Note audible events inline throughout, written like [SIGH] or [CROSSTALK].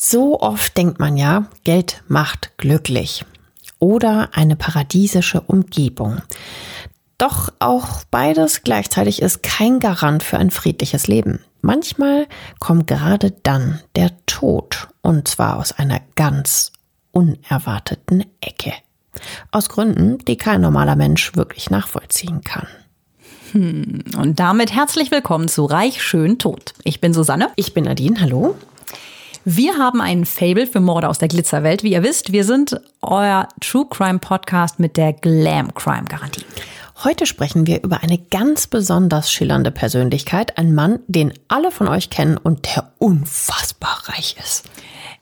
So oft denkt man ja, Geld macht glücklich oder eine paradiesische Umgebung. Doch auch beides gleichzeitig ist kein Garant für ein friedliches Leben. Manchmal kommt gerade dann der Tod und zwar aus einer ganz unerwarteten Ecke. Aus Gründen, die kein normaler Mensch wirklich nachvollziehen kann. Hm, und damit herzlich willkommen zu Reich Schön Tot. Ich bin Susanne. Ich bin Nadine. Hallo. Wir haben einen Fable für Morde aus der Glitzerwelt. Wie ihr wisst, wir sind euer True Crime Podcast mit der Glam Crime Garantie. Heute sprechen wir über eine ganz besonders schillernde Persönlichkeit, ein Mann, den alle von euch kennen und der unfassbar reich ist.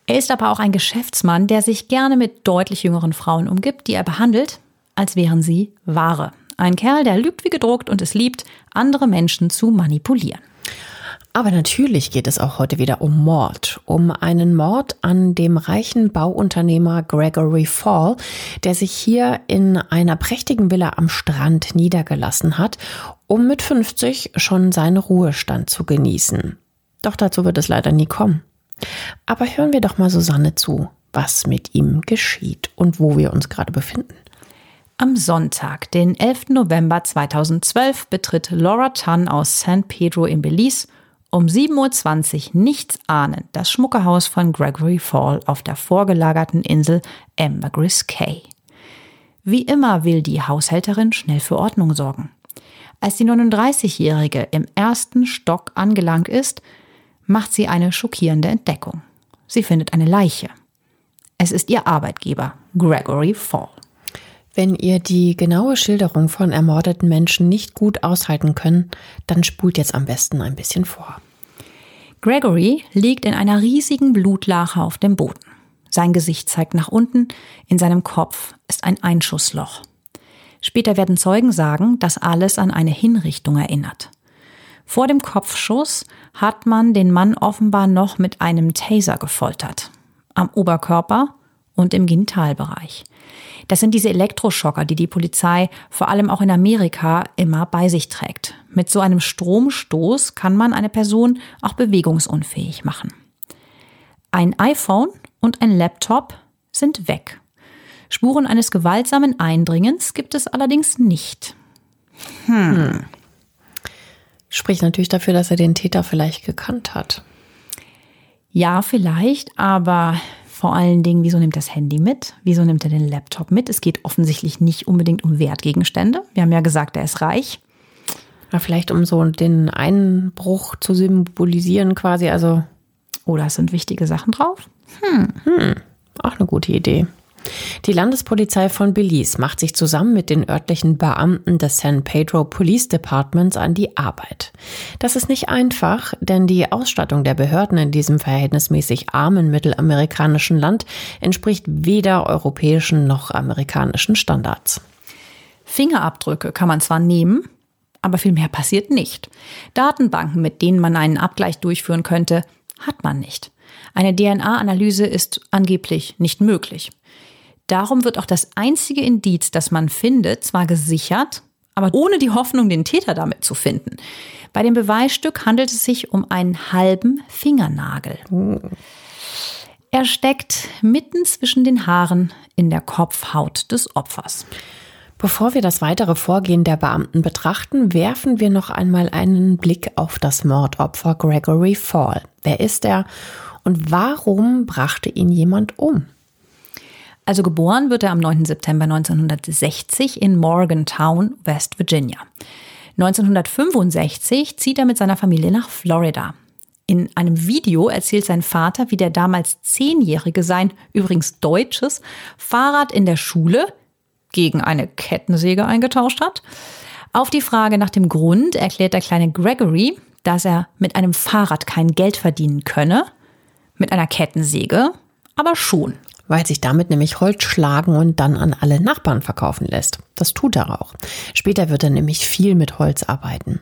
Er ist aber auch ein Geschäftsmann, der sich gerne mit deutlich jüngeren Frauen umgibt, die er behandelt, als wären sie Ware. Ein Kerl, der lügt wie gedruckt und es liebt, andere Menschen zu manipulieren. Aber natürlich geht es auch heute wieder um Mord, um einen Mord an dem reichen Bauunternehmer Gregory Fall, der sich hier in einer prächtigen Villa am Strand niedergelassen hat, um mit 50 schon seinen Ruhestand zu genießen. Doch dazu wird es leider nie kommen. Aber hören wir doch mal Susanne zu, was mit ihm geschieht und wo wir uns gerade befinden. Am Sonntag, den 11. November 2012, betritt Laura Tan aus San Pedro in Belize um 7.20 Uhr nichts ahnend das Schmuckehaus von Gregory Fall auf der vorgelagerten Insel Ambergris Cay. Wie immer will die Haushälterin schnell für Ordnung sorgen. Als die 39-Jährige im ersten Stock angelangt ist, macht sie eine schockierende Entdeckung. Sie findet eine Leiche. Es ist ihr Arbeitgeber, Gregory Fall. Wenn ihr die genaue Schilderung von ermordeten Menschen nicht gut aushalten könnt, dann spult jetzt am besten ein bisschen vor. Gregory liegt in einer riesigen Blutlache auf dem Boden. Sein Gesicht zeigt nach unten, in seinem Kopf ist ein Einschussloch. Später werden Zeugen sagen, dass alles an eine Hinrichtung erinnert. Vor dem Kopfschuss hat man den Mann offenbar noch mit einem Taser gefoltert. Am Oberkörper und im Genitalbereich. Das sind diese Elektroschocker, die die Polizei vor allem auch in Amerika immer bei sich trägt. Mit so einem Stromstoß kann man eine Person auch bewegungsunfähig machen. Ein iPhone und ein Laptop sind weg. Spuren eines gewaltsamen Eindringens gibt es allerdings nicht. Hm. Spricht natürlich dafür, dass er den Täter vielleicht gekannt hat. Ja, vielleicht, aber vor allen Dingen, wieso nimmt das Handy mit? Wieso nimmt er den Laptop mit? Es geht offensichtlich nicht unbedingt um Wertgegenstände. Wir haben ja gesagt, er ist reich. Ja, vielleicht um so den Einbruch zu symbolisieren quasi, also. Oder es sind wichtige Sachen drauf? Hm. Hm. Auch eine gute Idee. Die Landespolizei von Belize macht sich zusammen mit den örtlichen Beamten des San Pedro Police Departments an die Arbeit. Das ist nicht einfach, denn die Ausstattung der Behörden in diesem verhältnismäßig armen mittelamerikanischen Land entspricht weder europäischen noch amerikanischen Standards. Fingerabdrücke kann man zwar nehmen, aber viel mehr passiert nicht. Datenbanken, mit denen man einen Abgleich durchführen könnte, hat man nicht. Eine DNA-Analyse ist angeblich nicht möglich. Darum wird auch das einzige Indiz, das man findet, zwar gesichert, aber ohne die Hoffnung, den Täter damit zu finden. Bei dem Beweisstück handelt es sich um einen halben Fingernagel. Er steckt mitten zwischen den Haaren in der Kopfhaut des Opfers. Bevor wir das weitere Vorgehen der Beamten betrachten, werfen wir noch einmal einen Blick auf das Mordopfer Gregory Fall. Wer ist er und warum brachte ihn jemand um? Also geboren wird er am 9. September 1960 in Morgantown, West Virginia. 1965 zieht er mit seiner Familie nach Florida. In einem Video erzählt sein Vater, wie der damals Zehnjährige sein, übrigens deutsches, Fahrrad in der Schule gegen eine Kettensäge eingetauscht hat. Auf die Frage nach dem Grund erklärt der kleine Gregory, dass er mit einem Fahrrad kein Geld verdienen könne, mit einer Kettensäge aber schon weil sich damit nämlich Holz schlagen und dann an alle Nachbarn verkaufen lässt. Das tut er auch. Später wird er nämlich viel mit Holz arbeiten.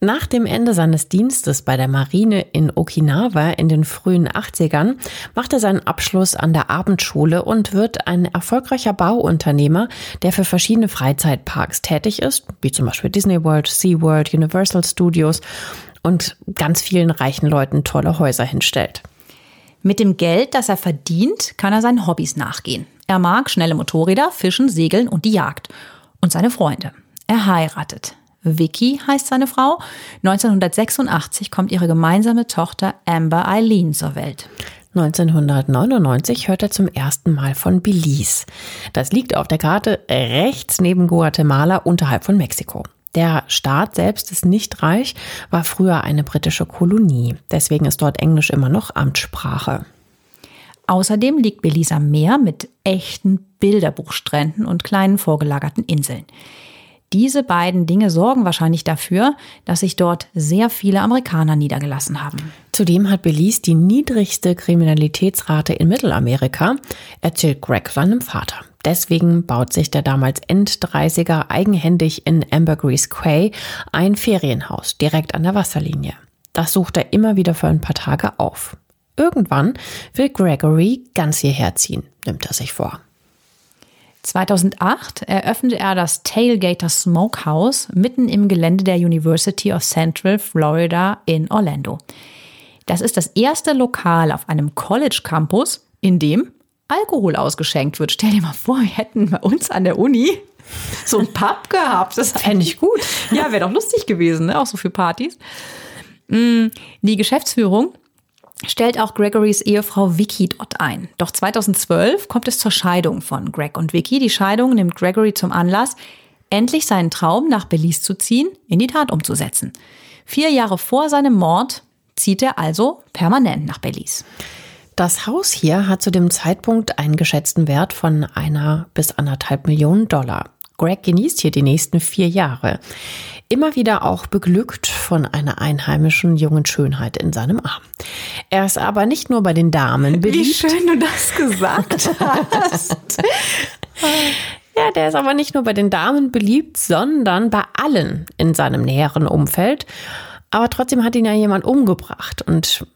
Nach dem Ende seines Dienstes bei der Marine in Okinawa in den frühen 80ern macht er seinen Abschluss an der Abendschule und wird ein erfolgreicher Bauunternehmer, der für verschiedene Freizeitparks tätig ist, wie zum Beispiel Disney World, SeaWorld, Universal Studios und ganz vielen reichen Leuten tolle Häuser hinstellt. Mit dem Geld, das er verdient, kann er seinen Hobbys nachgehen. Er mag schnelle Motorräder, Fischen, Segeln und die Jagd. Und seine Freunde. Er heiratet. Vicky heißt seine Frau. 1986 kommt ihre gemeinsame Tochter Amber Eileen zur Welt. 1999 hört er zum ersten Mal von Belize. Das liegt auf der Karte rechts neben Guatemala unterhalb von Mexiko. Der Staat selbst ist nicht reich, war früher eine britische Kolonie. Deswegen ist dort Englisch immer noch Amtssprache. Außerdem liegt Belize am Meer mit echten Bilderbuchstränden und kleinen vorgelagerten Inseln. Diese beiden Dinge sorgen wahrscheinlich dafür, dass sich dort sehr viele Amerikaner niedergelassen haben. Zudem hat Belize die niedrigste Kriminalitätsrate in Mittelamerika, erzählt Greg seinem Vater. Deswegen baut sich der damals End-30er eigenhändig in Ambergris Quay ein Ferienhaus direkt an der Wasserlinie. Das sucht er immer wieder für ein paar Tage auf. Irgendwann will Gregory ganz hierher ziehen, nimmt er sich vor. 2008 eröffnete er das Tailgater Smokehouse mitten im Gelände der University of Central Florida in Orlando. Das ist das erste Lokal auf einem College Campus, in dem Alkohol ausgeschenkt wird. Stell dir mal vor, wir hätten bei uns an der Uni so ein Pub gehabt. Das fände ich gut. Ja, wäre doch lustig gewesen, ne? auch so für Partys. Mm, die Geschäftsführung stellt auch Gregorys Ehefrau Vicky dort ein. Doch 2012 kommt es zur Scheidung von Greg und Vicky. Die Scheidung nimmt Gregory zum Anlass, endlich seinen Traum, nach Belize zu ziehen, in die Tat umzusetzen. Vier Jahre vor seinem Mord zieht er also permanent nach Belize. Das Haus hier hat zu dem Zeitpunkt einen geschätzten Wert von einer bis anderthalb Millionen Dollar. Greg genießt hier die nächsten vier Jahre. Immer wieder auch beglückt von einer einheimischen jungen Schönheit in seinem Arm. Er ist aber nicht nur bei den Damen beliebt. Wie schön du das gesagt [LAUGHS] hast. ja, der ist aber nicht nur bei den Damen beliebt, sondern bei allen in seinem näheren Umfeld. Aber trotzdem hat ihn ja jemand umgebracht und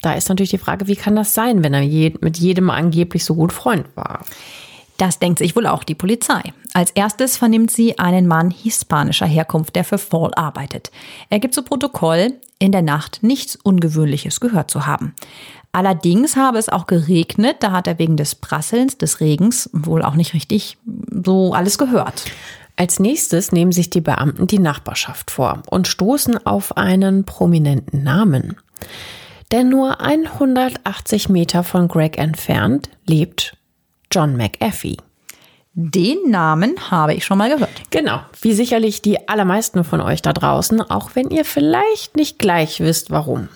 da ist natürlich die Frage, wie kann das sein, wenn er je, mit jedem angeblich so gut Freund war? Das denkt sich wohl auch die Polizei. Als erstes vernimmt sie einen Mann hispanischer Herkunft, der für Fall arbeitet. Er gibt zu Protokoll, in der Nacht nichts Ungewöhnliches gehört zu haben. Allerdings habe es auch geregnet, da hat er wegen des Prasselns des Regens wohl auch nicht richtig so alles gehört. Als nächstes nehmen sich die Beamten die Nachbarschaft vor und stoßen auf einen prominenten Namen. Denn nur 180 Meter von Greg entfernt lebt John McAfee. Den Namen habe ich schon mal gehört. Genau, wie sicherlich die allermeisten von euch da draußen, auch wenn ihr vielleicht nicht gleich wisst, warum.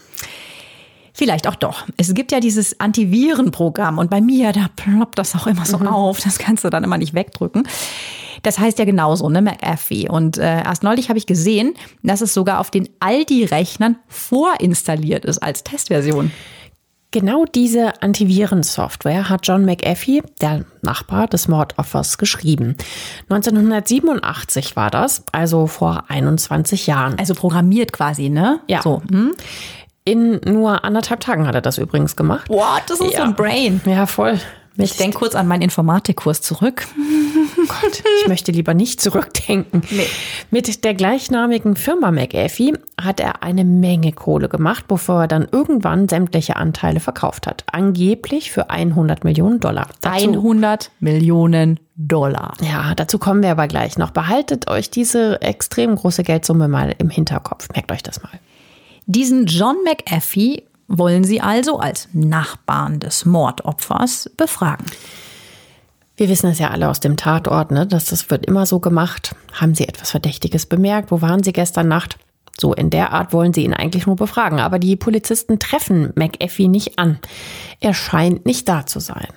Vielleicht auch doch. Es gibt ja dieses Antivirenprogramm und bei mir, da ploppt das auch immer so mhm. auf. Das kannst du dann immer nicht wegdrücken. Das heißt ja genauso, ne, McAfee. Und äh, erst neulich habe ich gesehen, dass es sogar auf den Aldi-Rechnern vorinstalliert ist als Testversion. Genau diese Antivirensoftware hat John McAfee, der Nachbar des Mordopfers, geschrieben. 1987 war das, also vor 21 Jahren. Also programmiert quasi, ne? Ja. So. Hm? In nur anderthalb Tagen hat er das übrigens gemacht. What? Das ist ja. so ein Brain. Ja, voll. Ich denke kurz an meinen Informatikkurs zurück. Gott, ich möchte lieber nicht zurückdenken. Nee. Mit der gleichnamigen Firma McAfee hat er eine Menge Kohle gemacht, bevor er dann irgendwann sämtliche Anteile verkauft hat. Angeblich für 100 Millionen Dollar. Dazu, 100 Millionen Dollar. Ja, dazu kommen wir aber gleich noch. Behaltet euch diese extrem große Geldsumme mal im Hinterkopf. Merkt euch das mal. Diesen John McAfee wollen sie also als Nachbarn des Mordopfers befragen. Wir wissen es ja alle aus dem Tatort, ne? dass das wird immer so gemacht. Haben Sie etwas Verdächtiges bemerkt? Wo waren Sie gestern Nacht? So in der Art wollen sie ihn eigentlich nur befragen, aber die Polizisten treffen McAfee nicht an. Er scheint nicht da zu sein.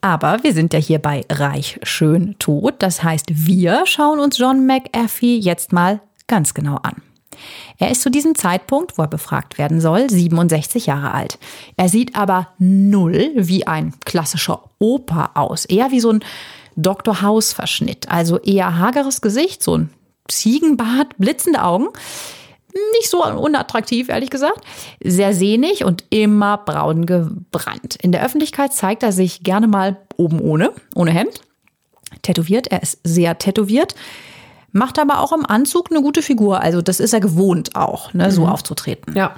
Aber wir sind ja hier bei Reich, Schön, Tot. Das heißt, wir schauen uns John McAfee jetzt mal ganz genau an. Er ist zu diesem Zeitpunkt, wo er befragt werden soll, 67 Jahre alt. Er sieht aber null wie ein klassischer Opa aus, eher wie so ein Dr. House-Verschnitt. Also eher hageres Gesicht, so ein Ziegenbart, blitzende Augen. Nicht so unattraktiv, ehrlich gesagt. Sehr sehnig und immer braun gebrannt. In der Öffentlichkeit zeigt er sich gerne mal oben ohne, ohne Hemd. Tätowiert, er ist sehr tätowiert macht aber auch im Anzug eine gute Figur. Also das ist er gewohnt auch, ne, so mhm. aufzutreten. Ja.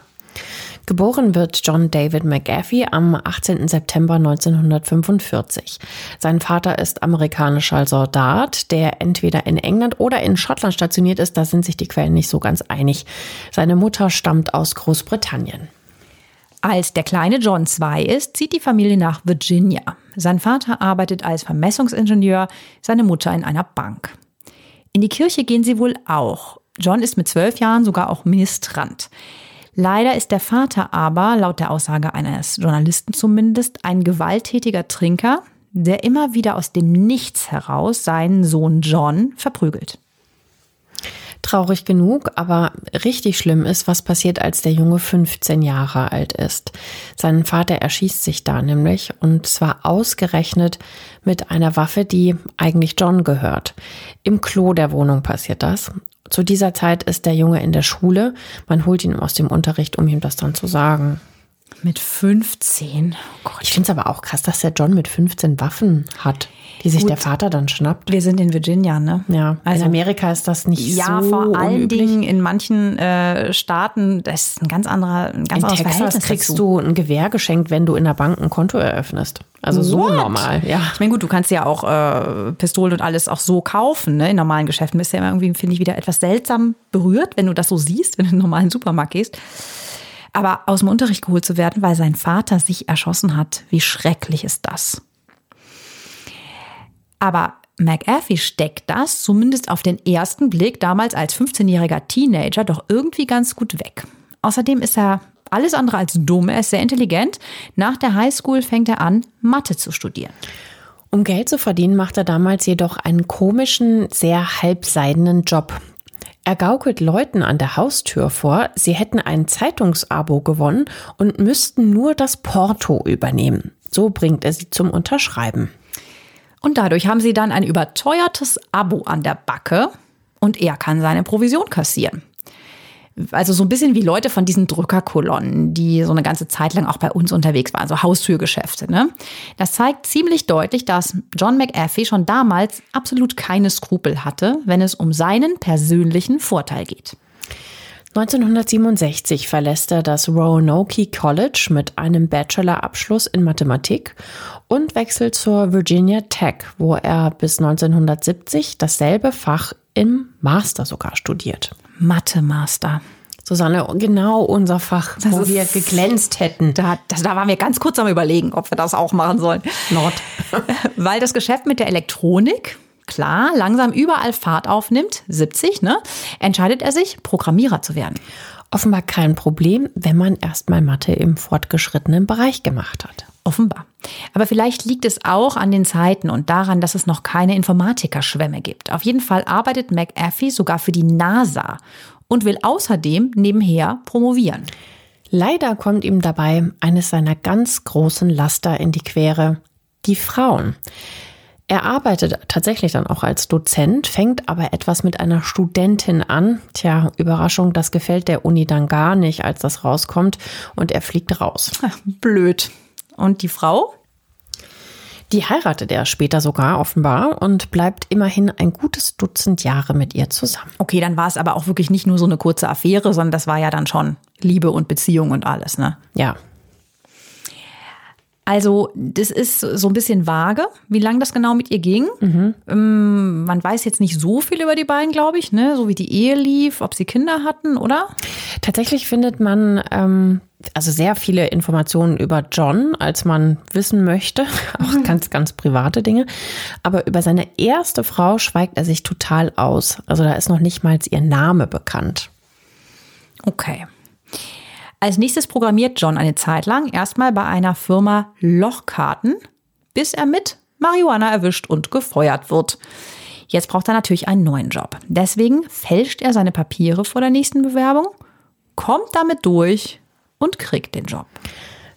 Geboren wird John David McAfee am 18. September 1945. Sein Vater ist amerikanischer Soldat, der entweder in England oder in Schottland stationiert ist. Da sind sich die Quellen nicht so ganz einig. Seine Mutter stammt aus Großbritannien. Als der kleine John zwei ist, zieht die Familie nach Virginia. Sein Vater arbeitet als Vermessungsingenieur, seine Mutter in einer Bank. In die Kirche gehen sie wohl auch. John ist mit zwölf Jahren sogar auch Ministrant. Leider ist der Vater aber, laut der Aussage eines Journalisten zumindest, ein gewalttätiger Trinker, der immer wieder aus dem Nichts heraus seinen Sohn John verprügelt. Traurig genug, aber richtig schlimm ist, was passiert, als der Junge 15 Jahre alt ist. Sein Vater erschießt sich da nämlich und zwar ausgerechnet mit einer Waffe, die eigentlich John gehört. Im Klo der Wohnung passiert das. Zu dieser Zeit ist der Junge in der Schule. Man holt ihn aus dem Unterricht, um ihm das dann zu sagen. Mit 15. Oh ich finde es aber auch krass, dass der John mit 15 Waffen hat, die sich Gut. der Vater dann schnappt. Wir sind in Virginia, ne? Ja. Also in Amerika ist das nicht ja, so. Ja, vor allen unüblich. Dingen in manchen äh, Staaten, das ist ein ganz anderer, ein ganz in anderes Texas Verhältnis kriegst dazu. du ein Gewehr geschenkt, wenn du in der Bank ein Konto eröffnest. Also so What? normal, ja. Ich meine, gut, du kannst ja auch äh, Pistolen und alles auch so kaufen, ne? In normalen Geschäften bist du ja immer irgendwie, finde ich, wieder etwas seltsam berührt, wenn du das so siehst, wenn du in einen normalen Supermarkt gehst. Aber aus dem Unterricht geholt zu werden, weil sein Vater sich erschossen hat, wie schrecklich ist das? Aber McAfee steckt das, zumindest auf den ersten Blick, damals als 15-jähriger Teenager, doch irgendwie ganz gut weg. Außerdem ist er alles andere als dumm, er ist sehr intelligent. Nach der Highschool fängt er an, Mathe zu studieren. Um Geld zu verdienen, macht er damals jedoch einen komischen, sehr halbseidenen Job. Er gaukelt Leuten an der Haustür vor, sie hätten ein Zeitungsabo gewonnen und müssten nur das Porto übernehmen. So bringt er sie zum Unterschreiben. Und dadurch haben sie dann ein überteuertes Abo an der Backe und er kann seine Provision kassieren. Also so ein bisschen wie Leute von diesen Drückerkolonnen, die so eine ganze Zeit lang auch bei uns unterwegs waren, so Haustürgeschäfte. Ne? Das zeigt ziemlich deutlich, dass John McAfee schon damals absolut keine Skrupel hatte, wenn es um seinen persönlichen Vorteil geht. 1967 verlässt er das Roanoke College mit einem Bachelorabschluss in Mathematik und wechselt zur Virginia Tech, wo er bis 1970 dasselbe Fach im Master sogar studiert. Mathe-Master. Susanne, genau unser Fach, das wo wir geglänzt hätten. Da, das, da waren wir ganz kurz am Überlegen, ob wir das auch machen sollen. Not. [LAUGHS] Weil das Geschäft mit der Elektronik, klar, langsam überall Fahrt aufnimmt, 70, ne, entscheidet er sich, Programmierer zu werden. Offenbar kein Problem, wenn man erstmal Mathe im fortgeschrittenen Bereich gemacht hat. Offenbar. Aber vielleicht liegt es auch an den Zeiten und daran, dass es noch keine Informatikerschwämme gibt. Auf jeden Fall arbeitet McAfee sogar für die NASA und will außerdem nebenher promovieren. Leider kommt ihm dabei eines seiner ganz großen Laster in die Quere, die Frauen. Er arbeitet tatsächlich dann auch als Dozent, fängt aber etwas mit einer Studentin an. Tja, Überraschung, das gefällt der Uni dann gar nicht, als das rauskommt und er fliegt raus. Blöd. Und die Frau? Die heiratet er später sogar offenbar und bleibt immerhin ein gutes Dutzend Jahre mit ihr zusammen. Okay, dann war es aber auch wirklich nicht nur so eine kurze Affäre, sondern das war ja dann schon Liebe und Beziehung und alles, ne? Ja. Also, das ist so ein bisschen vage, wie lange das genau mit ihr ging. Mhm. Ähm, man weiß jetzt nicht so viel über die beiden, glaube ich, ne? So wie die Ehe lief, ob sie Kinder hatten, oder? Tatsächlich findet man ähm, also sehr viele Informationen über John, als man wissen möchte, [LAUGHS] auch mhm. ganz, ganz private Dinge. Aber über seine erste Frau schweigt er sich total aus. Also da ist noch nicht mal ihr Name bekannt. Okay. Als nächstes programmiert John eine Zeit lang erstmal bei einer Firma Lochkarten, bis er mit Marihuana erwischt und gefeuert wird. Jetzt braucht er natürlich einen neuen Job. Deswegen fälscht er seine Papiere vor der nächsten Bewerbung, kommt damit durch und kriegt den Job.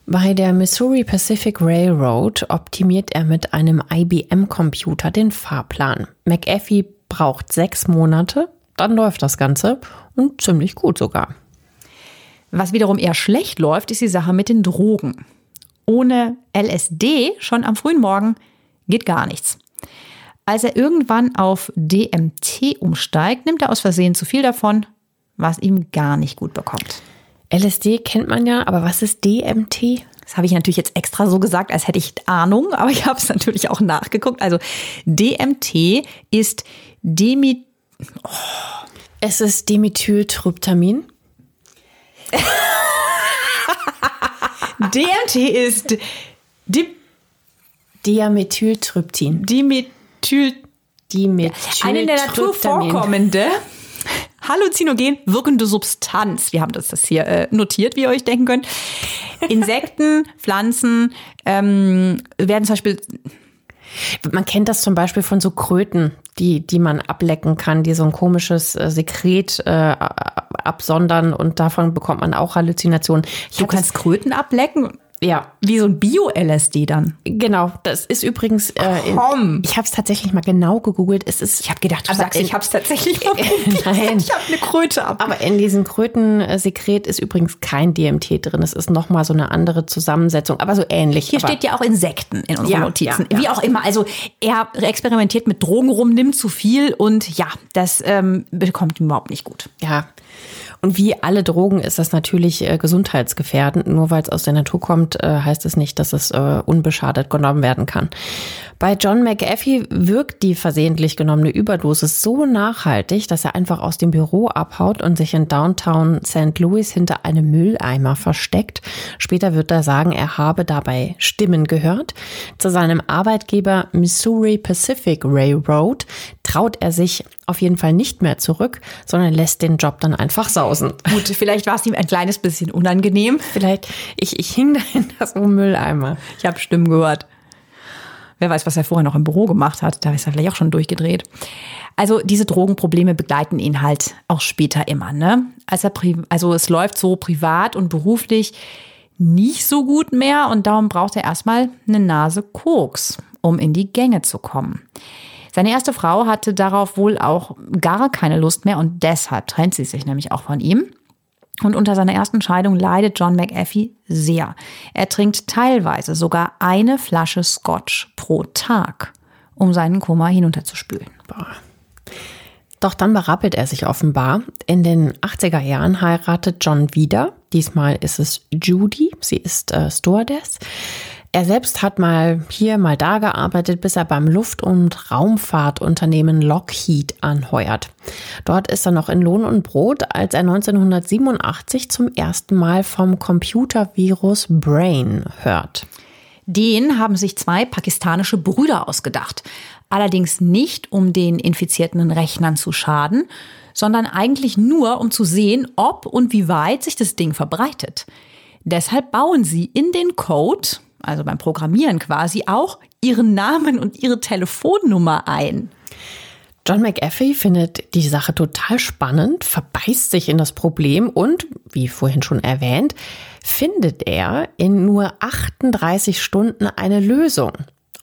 Bei der Missouri Pacific Railroad optimiert er mit einem IBM-Computer den Fahrplan. McAfee braucht sechs Monate, dann läuft das Ganze und ziemlich gut sogar. Was wiederum eher schlecht läuft, ist die Sache mit den Drogen. Ohne LSD schon am frühen Morgen geht gar nichts. Als er irgendwann auf DMT umsteigt, nimmt er aus Versehen zu viel davon, was ihm gar nicht gut bekommt. LSD kennt man ja, aber was ist DMT? Das habe ich natürlich jetzt extra so gesagt, als hätte ich Ahnung, aber ich habe es natürlich auch nachgeguckt. Also DMT ist Demi... Oh. Es ist Dimethyltryptamin. [LAUGHS] DMT ist Di Diamethyltryptin. Dimethyl Dimethyl eine in der Natur vorkommende halluzinogen wirkende Substanz. Wir haben das, das hier äh, notiert, wie ihr euch denken könnt. Insekten, [LAUGHS] Pflanzen ähm, werden zum Beispiel man kennt das zum Beispiel von so Kröten, die, die man ablecken kann, die so ein komisches äh, Sekret äh, absondern und davon bekommt man auch Halluzinationen. Ich du kannst Kröten ablecken? Ja. Wie so ein Bio-LSD dann. Genau, das ist übrigens. Äh, in, ich habe es tatsächlich mal genau gegoogelt. Es ist. Ich habe gedacht, du sagst, in, ich habe es tatsächlich [LAUGHS] mal Nein. Ich habe eine Kröte ab. Aber in diesem Krötensekret ist übrigens kein DMT drin. Es ist nochmal so eine andere Zusammensetzung, aber so ähnlich. Hier aber steht ja auch Insekten in unseren Ja, Notizen. ja, ja. Wie auch immer. Also er experimentiert mit Drogen rum, nimmt zu viel und ja, das ähm, bekommt ihm überhaupt nicht gut. Ja. Und wie alle Drogen ist das natürlich äh, gesundheitsgefährdend. Nur weil es aus der Natur kommt, äh, heißt es nicht, dass es äh, unbeschadet genommen werden kann. Bei John McAfee wirkt die versehentlich genommene Überdosis so nachhaltig, dass er einfach aus dem Büro abhaut und sich in Downtown St. Louis hinter einem Mülleimer versteckt. Später wird er sagen, er habe dabei Stimmen gehört. Zu seinem Arbeitgeber Missouri Pacific Railroad traut er sich auf jeden Fall nicht mehr zurück, sondern lässt den Job dann einfach sausen. Gut, vielleicht war es ihm ein kleines bisschen unangenehm. Vielleicht, ich, ich hing dahinter so einem Mülleimer. Ich habe Stimmen gehört. Wer weiß, was er vorher noch im Büro gemacht hat. Da ist er vielleicht auch schon durchgedreht. Also diese Drogenprobleme begleiten ihn halt auch später immer. Ne? Als er also es läuft so privat und beruflich nicht so gut mehr und darum braucht er erstmal eine Nase Koks, um in die Gänge zu kommen. Seine erste Frau hatte darauf wohl auch gar keine Lust mehr und deshalb trennt sie sich nämlich auch von ihm. Und unter seiner ersten Scheidung leidet John McAfee sehr. Er trinkt teilweise sogar eine Flasche Scotch pro Tag, um seinen Kummer hinunterzuspülen. Doch dann berappelt er sich offenbar. In den 80er Jahren heiratet John wieder. Diesmal ist es Judy. Sie ist äh, Stewardess. Er selbst hat mal hier, mal da gearbeitet, bis er beim Luft- und Raumfahrtunternehmen Lockheed anheuert. Dort ist er noch in Lohn und Brot, als er 1987 zum ersten Mal vom Computervirus Brain hört. Den haben sich zwei pakistanische Brüder ausgedacht. Allerdings nicht, um den infizierten Rechnern zu schaden, sondern eigentlich nur, um zu sehen, ob und wie weit sich das Ding verbreitet. Deshalb bauen sie in den Code, also beim Programmieren quasi, auch ihren Namen und ihre Telefonnummer ein. John McAfee findet die Sache total spannend, verbeißt sich in das Problem und, wie vorhin schon erwähnt, findet er in nur 38 Stunden eine Lösung.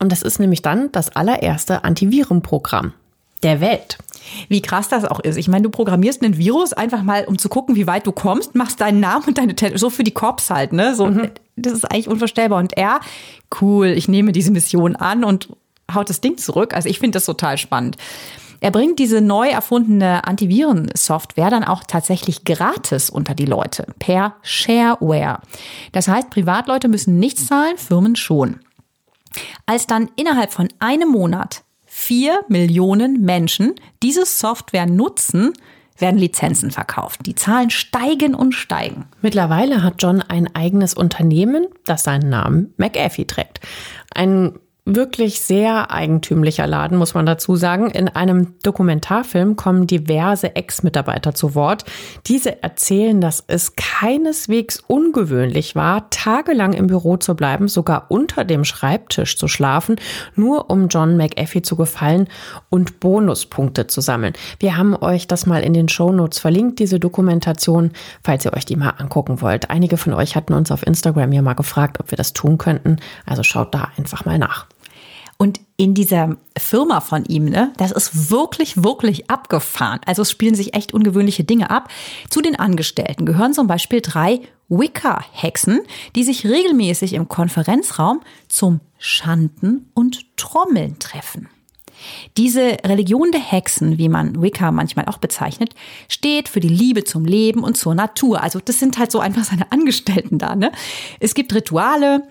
Und das ist nämlich dann das allererste Antivirenprogramm der Welt. Wie krass das auch ist. Ich meine, du programmierst einen Virus einfach mal, um zu gucken, wie weit du kommst, machst deinen Namen und deine Tele so für die Cops halt, ne? So, das ist eigentlich unvorstellbar. Und er, cool, ich nehme diese Mission an und haut das Ding zurück. Also ich finde das total spannend. Er bringt diese neu erfundene Antivirensoftware dann auch tatsächlich gratis unter die Leute per Shareware. Das heißt, Privatleute müssen nichts zahlen, Firmen schon. Als dann innerhalb von einem Monat vier Millionen Menschen diese Software nutzen, werden Lizenzen verkauft. Die Zahlen steigen und steigen. Mittlerweile hat John ein eigenes Unternehmen, das seinen Namen McAfee trägt. Ein wirklich sehr eigentümlicher Laden, muss man dazu sagen. In einem Dokumentarfilm kommen diverse Ex-Mitarbeiter zu Wort. Diese erzählen, dass es keineswegs ungewöhnlich war, tagelang im Büro zu bleiben, sogar unter dem Schreibtisch zu schlafen, nur um John McAfee zu gefallen und Bonuspunkte zu sammeln. Wir haben euch das mal in den Shownotes verlinkt, diese Dokumentation, falls ihr euch die mal angucken wollt. Einige von euch hatten uns auf Instagram ja mal gefragt, ob wir das tun könnten. Also schaut da einfach mal nach. Und in dieser Firma von ihm, ne, das ist wirklich, wirklich abgefahren. Also es spielen sich echt ungewöhnliche Dinge ab. Zu den Angestellten gehören zum Beispiel drei Wicca-Hexen, die sich regelmäßig im Konferenzraum zum Schanden und Trommeln treffen. Diese Religion der Hexen, wie man Wicca manchmal auch bezeichnet, steht für die Liebe zum Leben und zur Natur. Also das sind halt so einfach seine Angestellten da. Ne? Es gibt Rituale,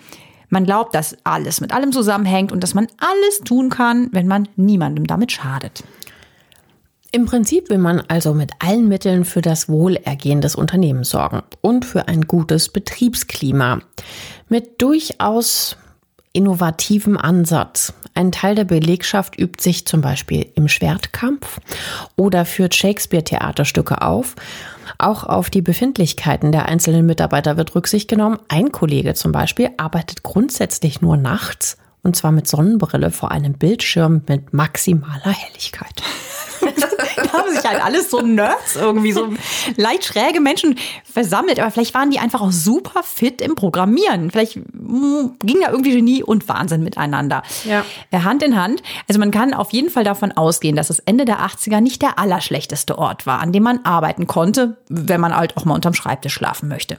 man glaubt, dass alles mit allem zusammenhängt und dass man alles tun kann, wenn man niemandem damit schadet. Im Prinzip will man also mit allen Mitteln für das Wohlergehen des Unternehmens sorgen und für ein gutes Betriebsklima. Mit durchaus innovativem Ansatz. Ein Teil der Belegschaft übt sich zum Beispiel im Schwertkampf oder führt Shakespeare-Theaterstücke auf auch auf die Befindlichkeiten der einzelnen Mitarbeiter wird Rücksicht genommen. Ein Kollege zum Beispiel arbeitet grundsätzlich nur nachts und zwar mit Sonnenbrille vor einem Bildschirm mit maximaler Helligkeit. [LAUGHS] da haben sich halt alles so Nerds irgendwie, so leicht schräge Menschen versammelt. Aber vielleicht waren die einfach auch super fit im Programmieren. Vielleicht hm, ging da irgendwie Genie und Wahnsinn miteinander. Ja. Äh, Hand in Hand. Also man kann auf jeden Fall davon ausgehen, dass es Ende der 80er nicht der allerschlechteste Ort war, an dem man arbeiten konnte, wenn man halt auch mal unterm Schreibtisch schlafen möchte.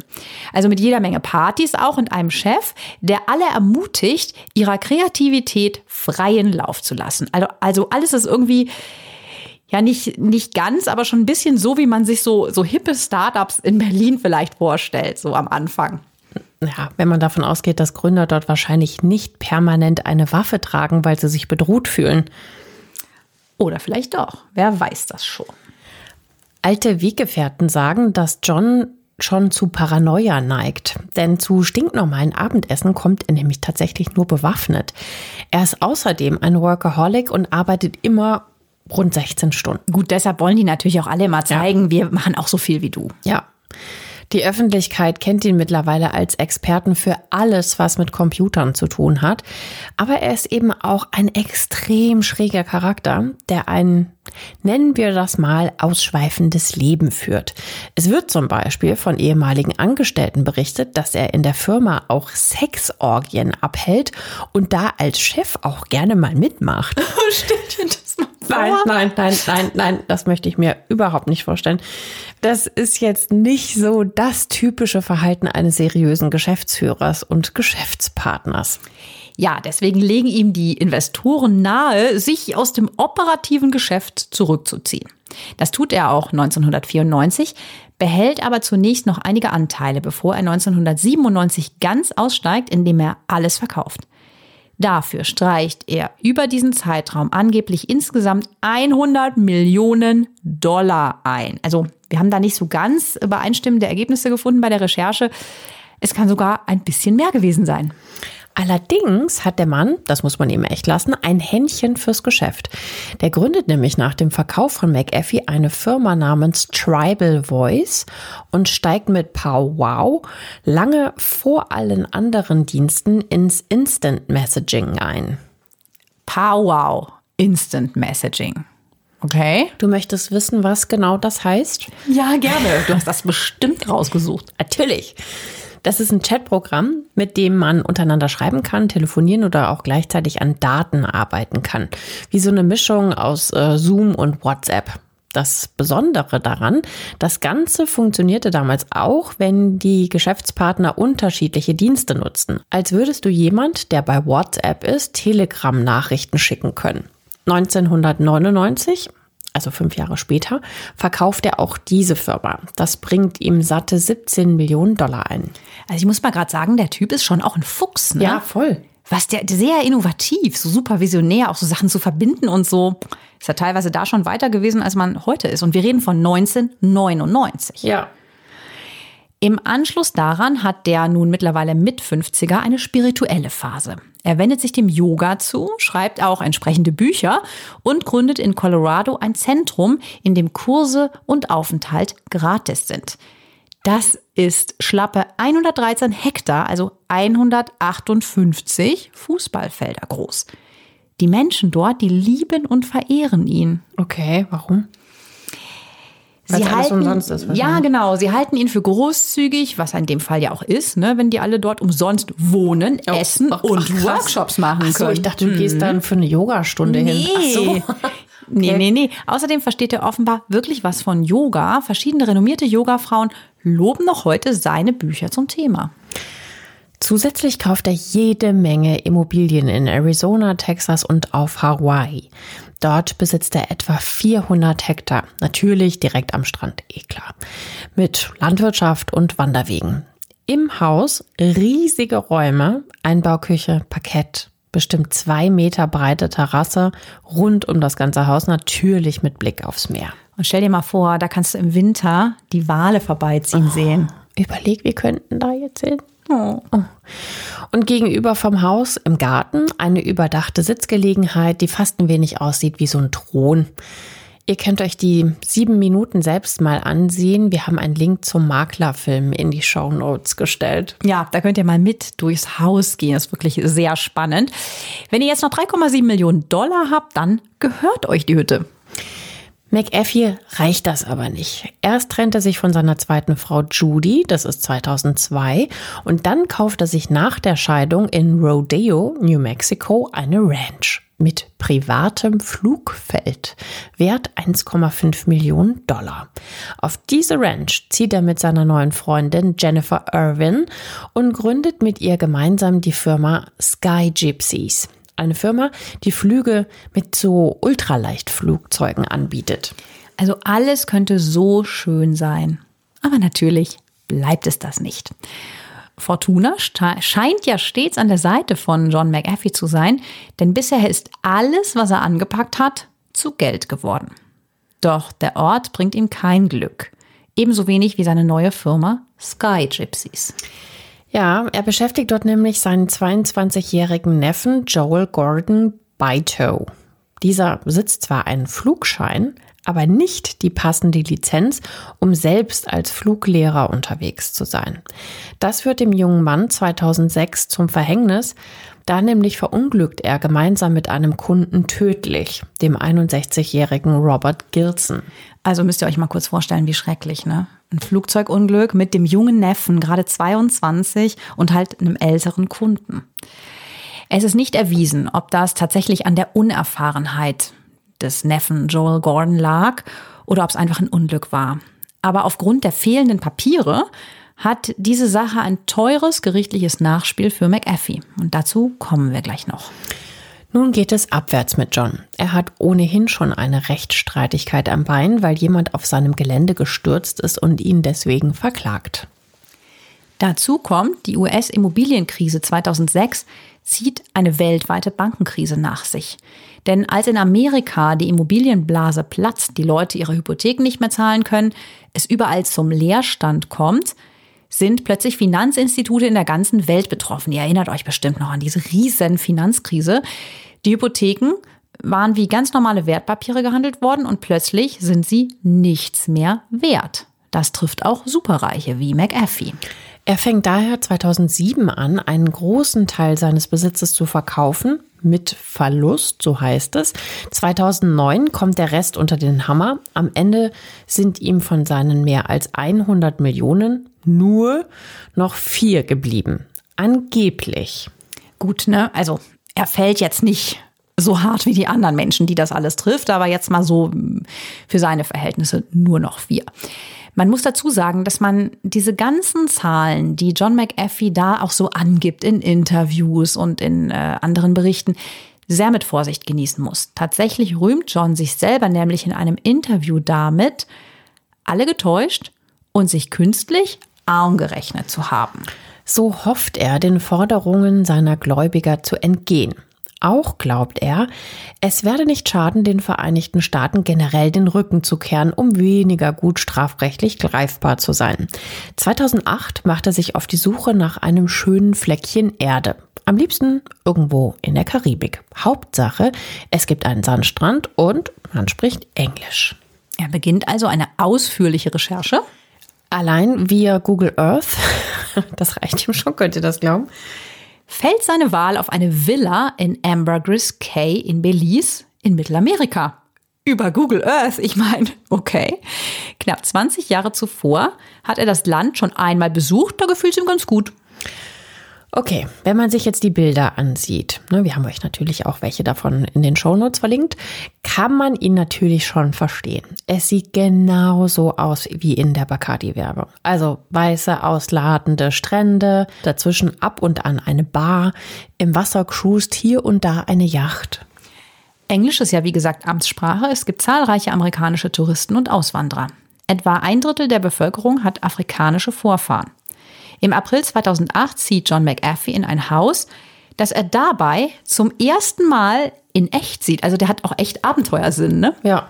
Also mit jeder Menge Partys auch und einem Chef, der alle ermutigt, ihrer Kreativität freien Lauf zu lassen. Also, also alles ist irgendwie ja nicht, nicht ganz, aber schon ein bisschen so, wie man sich so, so hippe Startups in Berlin vielleicht vorstellt, so am Anfang. Ja, wenn man davon ausgeht, dass Gründer dort wahrscheinlich nicht permanent eine Waffe tragen, weil sie sich bedroht fühlen. Oder vielleicht doch. Wer weiß das schon. Alte Weggefährten sagen, dass John schon zu Paranoia neigt. Denn zu stinknormalen Abendessen kommt er nämlich tatsächlich nur bewaffnet. Er ist außerdem ein Workaholic und arbeitet immer rund 16 Stunden. Gut, deshalb wollen die natürlich auch alle mal zeigen, ja. wir machen auch so viel wie du. Ja. Die Öffentlichkeit kennt ihn mittlerweile als Experten für alles, was mit Computern zu tun hat. Aber er ist eben auch ein extrem schräger Charakter, der ein, nennen wir das mal, ausschweifendes Leben führt. Es wird zum Beispiel von ehemaligen Angestellten berichtet, dass er in der Firma auch Sexorgien abhält und da als Chef auch gerne mal mitmacht. [LAUGHS] Stimmt, das Nein, nein, nein, nein, nein, das möchte ich mir überhaupt nicht vorstellen. Das ist jetzt nicht so das typische Verhalten eines seriösen Geschäftsführers und Geschäftspartners. Ja, deswegen legen ihm die Investoren nahe, sich aus dem operativen Geschäft zurückzuziehen. Das tut er auch 1994, behält aber zunächst noch einige Anteile, bevor er 1997 ganz aussteigt, indem er alles verkauft. Dafür streicht er über diesen Zeitraum angeblich insgesamt 100 Millionen Dollar ein. Also wir haben da nicht so ganz übereinstimmende Ergebnisse gefunden bei der Recherche. Es kann sogar ein bisschen mehr gewesen sein. Allerdings hat der Mann, das muss man ihm echt lassen, ein Händchen fürs Geschäft. Der gründet nämlich nach dem Verkauf von McAfee eine Firma namens Tribal Voice und steigt mit Powwow lange vor allen anderen Diensten ins Instant Messaging ein. Powwow Instant Messaging. Okay. Du möchtest wissen, was genau das heißt? Ja, gerne. Du hast das bestimmt rausgesucht. Natürlich. Das ist ein Chatprogramm, mit dem man untereinander schreiben kann, telefonieren oder auch gleichzeitig an Daten arbeiten kann. Wie so eine Mischung aus äh, Zoom und WhatsApp. Das Besondere daran, das Ganze funktionierte damals auch, wenn die Geschäftspartner unterschiedliche Dienste nutzten. Als würdest du jemand, der bei WhatsApp ist, Telegram-Nachrichten schicken können. 1999 also fünf Jahre später, verkauft er auch diese Firma. Das bringt ihm satte 17 Millionen Dollar ein. Also ich muss mal gerade sagen, der Typ ist schon auch ein Fuchs, ne? Ja, voll. Was der sehr innovativ, so super visionär, auch so Sachen zu verbinden und so. Ist ja teilweise da schon weiter gewesen, als man heute ist. Und wir reden von 1999. Ja. Im Anschluss daran hat der nun mittlerweile mit 50er eine spirituelle Phase. Er wendet sich dem Yoga zu, schreibt auch entsprechende Bücher und gründet in Colorado ein Zentrum, in dem Kurse und Aufenthalt gratis sind. Das ist schlappe 113 Hektar, also 158 Fußballfelder groß. Die Menschen dort, die lieben und verehren ihn. Okay, warum? Sie halten, ja, genau. Sie halten ihn für großzügig, was er in dem Fall ja auch ist, ne, wenn die alle dort umsonst wohnen, essen ach, und krass. Workshops machen Ach so, können. ich dachte, du gehst dann für eine Yogastunde hin. Ach so. Nee, [LAUGHS] nee, nee. Außerdem versteht er offenbar wirklich was von Yoga. Verschiedene renommierte Yogafrauen loben noch heute seine Bücher zum Thema. Zusätzlich kauft er jede Menge Immobilien in Arizona, Texas und auf Hawaii. Dort besitzt er etwa 400 Hektar, natürlich direkt am Strand, eh klar, mit Landwirtschaft und Wanderwegen. Im Haus riesige Räume, Einbauküche, Parkett, bestimmt zwei Meter breite Terrasse rund um das ganze Haus, natürlich mit Blick aufs Meer. Und stell dir mal vor, da kannst du im Winter die Wale vorbeiziehen sehen. Überleg, wir könnten da jetzt hin. Oh. Und gegenüber vom Haus im Garten eine überdachte Sitzgelegenheit, die fast ein wenig aussieht wie so ein Thron. Ihr könnt euch die sieben Minuten selbst mal ansehen. Wir haben einen Link zum Maklerfilm in die Show Notes gestellt. Ja, da könnt ihr mal mit durchs Haus gehen. Das ist wirklich sehr spannend. Wenn ihr jetzt noch 3,7 Millionen Dollar habt, dann gehört euch die Hütte. McAfee reicht das aber nicht. Erst trennt er sich von seiner zweiten Frau Judy, das ist 2002, und dann kauft er sich nach der Scheidung in Rodeo, New Mexico, eine Ranch mit privatem Flugfeld, wert 1,5 Millionen Dollar. Auf diese Ranch zieht er mit seiner neuen Freundin Jennifer Irvin und gründet mit ihr gemeinsam die Firma Sky Gypsies. Eine Firma, die Flüge mit so Ultraleichtflugzeugen anbietet. Also alles könnte so schön sein. Aber natürlich bleibt es das nicht. Fortuna scheint ja stets an der Seite von John McAfee zu sein, denn bisher ist alles, was er angepackt hat, zu Geld geworden. Doch der Ort bringt ihm kein Glück. Ebenso wenig wie seine neue Firma Sky Gypsies. Ja, er beschäftigt dort nämlich seinen 22-jährigen Neffen Joel Gordon Baito. Dieser besitzt zwar einen Flugschein, aber nicht die passende Lizenz, um selbst als Fluglehrer unterwegs zu sein. Das wird dem jungen Mann 2006 zum Verhängnis, da nämlich verunglückt er gemeinsam mit einem Kunden tödlich, dem 61-jährigen Robert Gilson. Also müsst ihr euch mal kurz vorstellen, wie schrecklich, ne? Ein Flugzeugunglück mit dem jungen Neffen, gerade 22 und halt einem älteren Kunden. Es ist nicht erwiesen, ob das tatsächlich an der Unerfahrenheit des Neffen Joel Gordon lag oder ob es einfach ein Unglück war. Aber aufgrund der fehlenden Papiere hat diese Sache ein teures gerichtliches Nachspiel für McAfee. Und dazu kommen wir gleich noch. Nun geht es abwärts mit John. Er hat ohnehin schon eine Rechtsstreitigkeit am Bein, weil jemand auf seinem Gelände gestürzt ist und ihn deswegen verklagt. Dazu kommt, die US-Immobilienkrise 2006 zieht eine weltweite Bankenkrise nach sich. Denn als in Amerika die Immobilienblase platzt, die Leute ihre Hypotheken nicht mehr zahlen können, es überall zum Leerstand kommt, sind plötzlich Finanzinstitute in der ganzen Welt betroffen. Ihr erinnert euch bestimmt noch an diese riesen Finanzkrise. Die Hypotheken waren wie ganz normale Wertpapiere gehandelt worden und plötzlich sind sie nichts mehr wert. Das trifft auch Superreiche wie McAfee. Er fängt daher 2007 an, einen großen Teil seines Besitzes zu verkaufen, mit Verlust, so heißt es. 2009 kommt der Rest unter den Hammer. Am Ende sind ihm von seinen mehr als 100 Millionen nur noch vier geblieben. Angeblich. Gut, ne? Also er fällt jetzt nicht so hart wie die anderen Menschen, die das alles trifft, aber jetzt mal so für seine Verhältnisse nur noch vier. Man muss dazu sagen, dass man diese ganzen Zahlen, die John McAfee da auch so angibt in Interviews und in äh, anderen Berichten, sehr mit Vorsicht genießen muss. Tatsächlich rühmt John sich selber nämlich in einem Interview damit, alle getäuscht und sich künstlich arm gerechnet zu haben. So hofft er, den Forderungen seiner Gläubiger zu entgehen. Auch glaubt er, es werde nicht schaden, den Vereinigten Staaten generell den Rücken zu kehren, um weniger gut strafrechtlich greifbar zu sein. 2008 macht er sich auf die Suche nach einem schönen Fleckchen Erde. Am liebsten irgendwo in der Karibik. Hauptsache, es gibt einen Sandstrand und man spricht Englisch. Er beginnt also eine ausführliche Recherche. Allein via Google Earth, [LAUGHS] das reicht ihm schon, könnt ihr das glauben, fällt seine Wahl auf eine Villa in Ambergris Cay in Belize in Mittelamerika. Über Google Earth, ich meine, okay. Knapp 20 Jahre zuvor hat er das Land schon einmal besucht, da gefühlt es ihm ganz gut. Okay, wenn man sich jetzt die Bilder ansieht, ne, wir haben euch natürlich auch welche davon in den Shownotes verlinkt, kann man ihn natürlich schon verstehen. Es sieht genauso aus wie in der Bacardi-Werbung. Also weiße, ausladende Strände, dazwischen ab und an eine Bar, im Wasser cruist hier und da eine Yacht. Englisch ist ja wie gesagt Amtssprache. Es gibt zahlreiche amerikanische Touristen und Auswanderer. Etwa ein Drittel der Bevölkerung hat afrikanische Vorfahren. Im April 2008 zieht John McAfee in ein Haus, das er dabei zum ersten Mal in echt sieht. Also der hat auch echt Abenteuersinn, ne? Ja.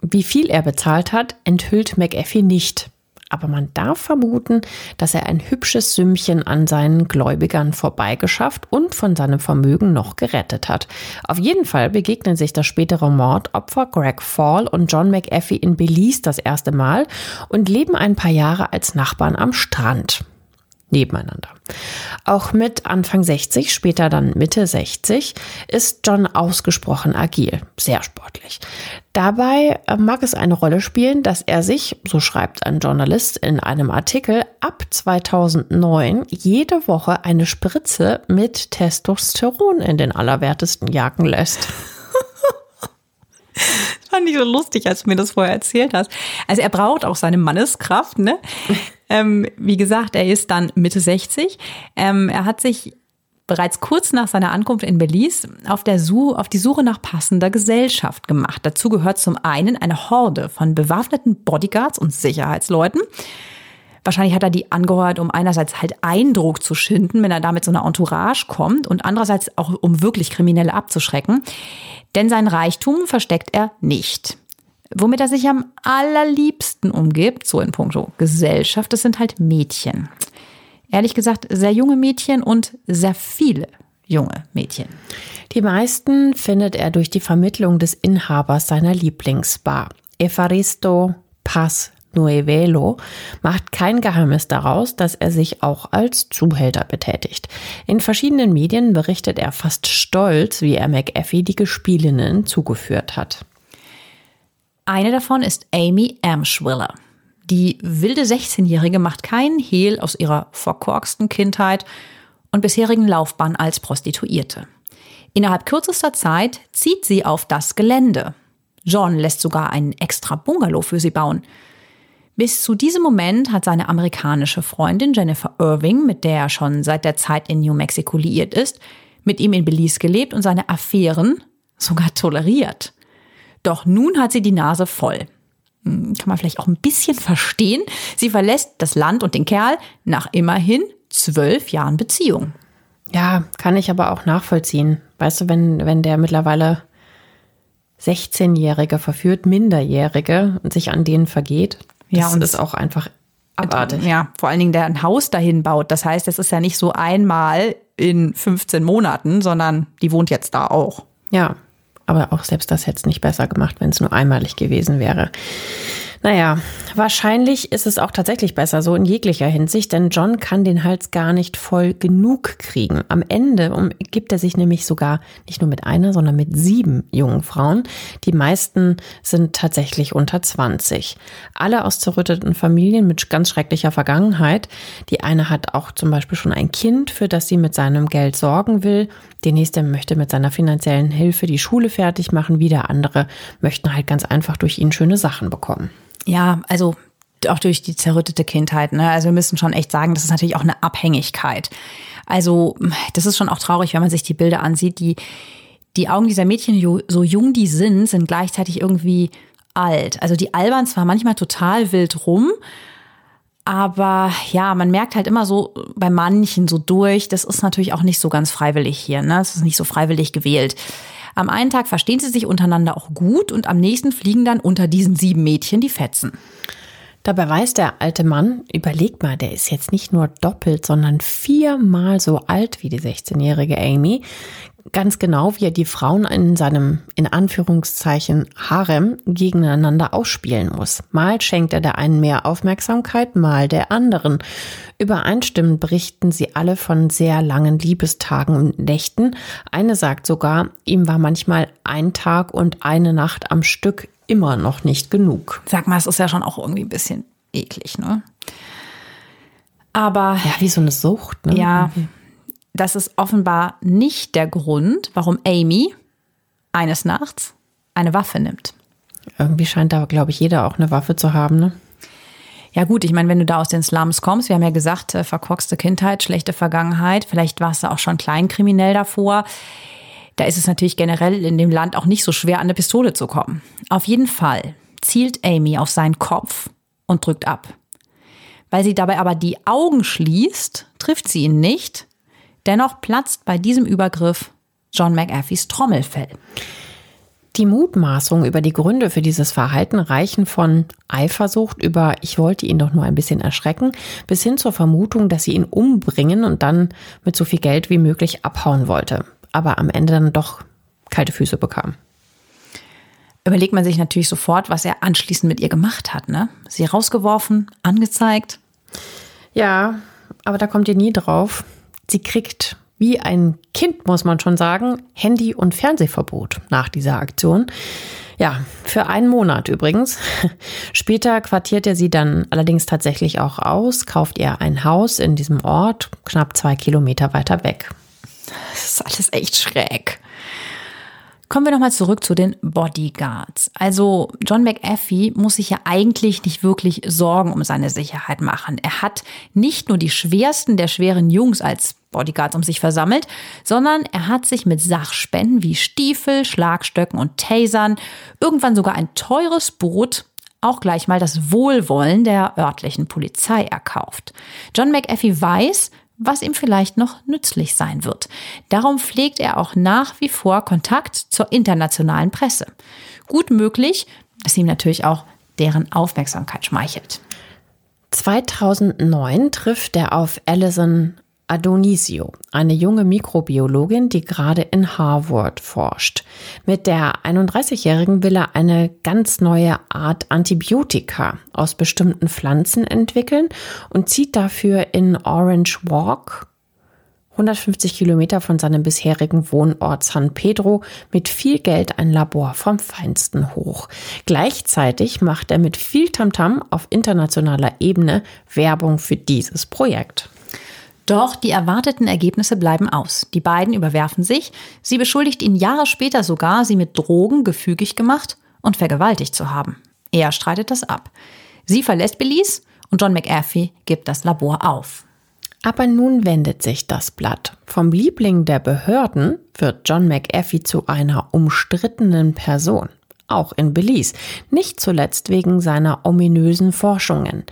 Wie viel er bezahlt hat, enthüllt McAfee nicht aber man darf vermuten, dass er ein hübsches Sümmchen an seinen Gläubigern vorbeigeschafft und von seinem Vermögen noch gerettet hat. Auf jeden Fall begegnen sich das spätere Mordopfer Greg Fall und John McAfee in Belize das erste Mal und leben ein paar Jahre als Nachbarn am Strand nebeneinander. Auch mit Anfang 60, später dann Mitte 60, ist John ausgesprochen agil, sehr sportlich. Dabei äh, mag es eine Rolle spielen, dass er sich, so schreibt ein Journalist in einem Artikel, ab 2009 jede Woche eine Spritze mit Testosteron in den Allerwertesten jagen lässt. [LAUGHS] Das fand ich so lustig, als du mir das vorher erzählt hast. Also er braucht auch seine Manneskraft, ne? Ähm, wie gesagt, er ist dann Mitte 60. Ähm, er hat sich bereits kurz nach seiner Ankunft in Belize auf, der Such, auf die Suche nach passender Gesellschaft gemacht. Dazu gehört zum einen eine Horde von bewaffneten Bodyguards und Sicherheitsleuten. Wahrscheinlich hat er die angeheuert, um einerseits halt Eindruck zu schinden, wenn er damit so eine Entourage kommt und andererseits auch, um wirklich Kriminelle abzuschrecken. Denn sein Reichtum versteckt er nicht. Womit er sich am allerliebsten umgibt, so in puncto Gesellschaft, das sind halt Mädchen. Ehrlich gesagt, sehr junge Mädchen und sehr viele junge Mädchen. Die meisten findet er durch die Vermittlung des Inhabers seiner Lieblingsbar. Evaristo Paz Nuevelo macht kein Geheimnis daraus, dass er sich auch als Zuhälter betätigt. In verschiedenen Medien berichtet er fast stolz, wie er McAfee die Gespielinnen zugeführt hat. Eine davon ist Amy Amschwiller. Die wilde 16-Jährige macht keinen Hehl aus ihrer verkorksten Kindheit und bisherigen Laufbahn als Prostituierte. Innerhalb kürzester Zeit zieht sie auf das Gelände. John lässt sogar einen extra Bungalow für sie bauen. Bis zu diesem Moment hat seine amerikanische Freundin Jennifer Irving, mit der er schon seit der Zeit in New Mexico liiert ist, mit ihm in Belize gelebt und seine Affären sogar toleriert. Doch nun hat sie die Nase voll. Hm, kann man vielleicht auch ein bisschen verstehen. Sie verlässt das Land und den Kerl nach immerhin zwölf Jahren Beziehung. Ja, kann ich aber auch nachvollziehen. Weißt du, wenn, wenn der mittlerweile 16-Jährige verführt, Minderjährige und sich an denen vergeht, das ja, und ist auch einfach abartig. Ja, vor allen Dingen, der ein Haus dahin baut. Das heißt, es ist ja nicht so einmal in 15 Monaten, sondern die wohnt jetzt da auch. Ja, aber auch selbst das hätte es nicht besser gemacht, wenn es nur einmalig gewesen wäre. Naja, wahrscheinlich ist es auch tatsächlich besser, so in jeglicher Hinsicht, denn John kann den Hals gar nicht voll genug kriegen. Am Ende umgibt er sich nämlich sogar nicht nur mit einer, sondern mit sieben jungen Frauen. Die meisten sind tatsächlich unter 20. Alle aus zerrütteten Familien mit ganz schrecklicher Vergangenheit. Die eine hat auch zum Beispiel schon ein Kind, für das sie mit seinem Geld sorgen will. Die nächste möchte mit seiner finanziellen Hilfe die Schule fertig machen. Wieder andere möchten halt ganz einfach durch ihn schöne Sachen bekommen. Ja, also auch durch die zerrüttete Kindheit. Ne? Also wir müssen schon echt sagen, das ist natürlich auch eine Abhängigkeit. Also das ist schon auch traurig, wenn man sich die Bilder ansieht. Die, die Augen dieser Mädchen, so jung die sind, sind gleichzeitig irgendwie alt. Also die albern zwar manchmal total wild rum, Aber ja, man merkt halt immer so bei manchen so durch, das ist natürlich auch nicht so ganz freiwillig hier. Ne? Das ist nicht so freiwillig gewählt. Am einen Tag verstehen sie sich untereinander auch gut und am nächsten fliegen dann unter diesen sieben Mädchen die Fetzen. Dabei weiß der alte Mann, überleg mal, der ist jetzt nicht nur doppelt, sondern viermal so alt wie die 16-jährige Amy, ganz genau, wie er die Frauen in seinem, in Anführungszeichen, Harem gegeneinander ausspielen muss. Mal schenkt er der einen mehr Aufmerksamkeit, mal der anderen. Übereinstimmend berichten sie alle von sehr langen Liebestagen und Nächten. Eine sagt sogar, ihm war manchmal ein Tag und eine Nacht am Stück immer noch nicht genug. Sag mal, es ist ja schon auch irgendwie ein bisschen eklig, ne? Aber. Ja, wie so eine Sucht, ne? Ja. Irgendwie das ist offenbar nicht der Grund, warum Amy eines Nachts eine Waffe nimmt. Irgendwie scheint da, glaube ich, jeder auch eine Waffe zu haben, ne? Ja gut, ich meine, wenn du da aus den Slums kommst, wir haben ja gesagt, äh, verkorkste Kindheit, schlechte Vergangenheit, vielleicht warst du auch schon kleinkriminell davor. Da ist es natürlich generell in dem Land auch nicht so schwer, an eine Pistole zu kommen. Auf jeden Fall zielt Amy auf seinen Kopf und drückt ab. Weil sie dabei aber die Augen schließt, trifft sie ihn nicht, Dennoch platzt bei diesem Übergriff John McAfees Trommelfell. Die Mutmaßungen über die Gründe für dieses Verhalten reichen von Eifersucht über ich wollte ihn doch nur ein bisschen erschrecken bis hin zur Vermutung, dass sie ihn umbringen und dann mit so viel Geld wie möglich abhauen wollte, aber am Ende dann doch kalte Füße bekam. Überlegt man sich natürlich sofort, was er anschließend mit ihr gemacht hat, ne? Sie rausgeworfen, angezeigt. Ja, aber da kommt ihr nie drauf. Sie kriegt wie ein Kind, muss man schon sagen, Handy- und Fernsehverbot nach dieser Aktion. Ja, für einen Monat übrigens. [LAUGHS] Später quartiert er sie dann allerdings tatsächlich auch aus, kauft ihr ein Haus in diesem Ort, knapp zwei Kilometer weiter weg. Das ist alles echt schräg. Kommen wir nochmal zurück zu den Bodyguards. Also John McAfee muss sich ja eigentlich nicht wirklich Sorgen um seine Sicherheit machen. Er hat nicht nur die schwersten der schweren Jungs als Bodyguards um sich versammelt, sondern er hat sich mit Sachspenden wie Stiefel, Schlagstöcken und Tasern, irgendwann sogar ein teures Boot, auch gleich mal das Wohlwollen der örtlichen Polizei erkauft. John McAfee weiß, was ihm vielleicht noch nützlich sein wird. Darum pflegt er auch nach wie vor Kontakt zur internationalen Presse. Gut möglich, dass ihm natürlich auch deren Aufmerksamkeit schmeichelt. 2009 trifft er auf Alison Adonisio, eine junge Mikrobiologin, die gerade in Harvard forscht. Mit der 31-Jährigen will er eine ganz neue Art Antibiotika aus bestimmten Pflanzen entwickeln und zieht dafür in Orange Walk, 150 Kilometer von seinem bisherigen Wohnort San Pedro, mit viel Geld ein Labor vom Feinsten hoch. Gleichzeitig macht er mit viel Tamtam auf internationaler Ebene Werbung für dieses Projekt. Doch die erwarteten Ergebnisse bleiben aus. Die beiden überwerfen sich. Sie beschuldigt ihn Jahre später sogar, sie mit Drogen gefügig gemacht und vergewaltigt zu haben. Er streitet das ab. Sie verlässt Belize und John McAfee gibt das Labor auf. Aber nun wendet sich das Blatt. Vom Liebling der Behörden wird John McAfee zu einer umstrittenen Person auch in Belize, nicht zuletzt wegen seiner ominösen Forschungen.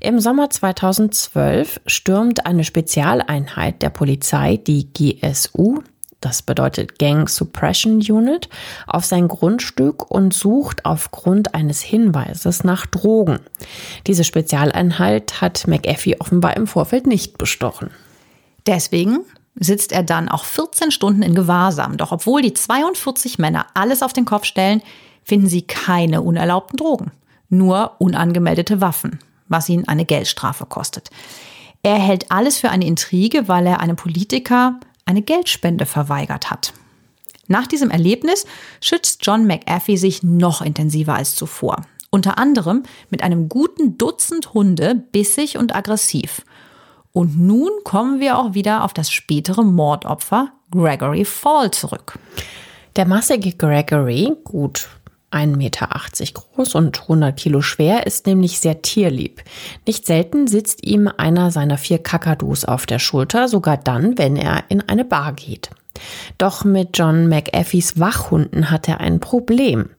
Im Sommer 2012 stürmt eine Spezialeinheit der Polizei, die GSU, das bedeutet Gang Suppression Unit, auf sein Grundstück und sucht aufgrund eines Hinweises nach Drogen. Diese Spezialeinheit hat McAfee offenbar im Vorfeld nicht bestochen. Deswegen sitzt er dann auch 14 Stunden in Gewahrsam. Doch obwohl die 42 Männer alles auf den Kopf stellen, finden sie keine unerlaubten Drogen, nur unangemeldete Waffen, was ihn eine Geldstrafe kostet. Er hält alles für eine Intrige, weil er einem Politiker eine Geldspende verweigert hat. Nach diesem Erlebnis schützt John McAfee sich noch intensiver als zuvor. Unter anderem mit einem guten Dutzend Hunde, bissig und aggressiv. Und nun kommen wir auch wieder auf das spätere Mordopfer Gregory Fall zurück. Der massige Gregory, gut 1,80 Meter groß und 100 Kilo schwer, ist nämlich sehr tierlieb. Nicht selten sitzt ihm einer seiner vier Kakadus auf der Schulter, sogar dann, wenn er in eine Bar geht. Doch mit John McAfees Wachhunden hat er ein Problem.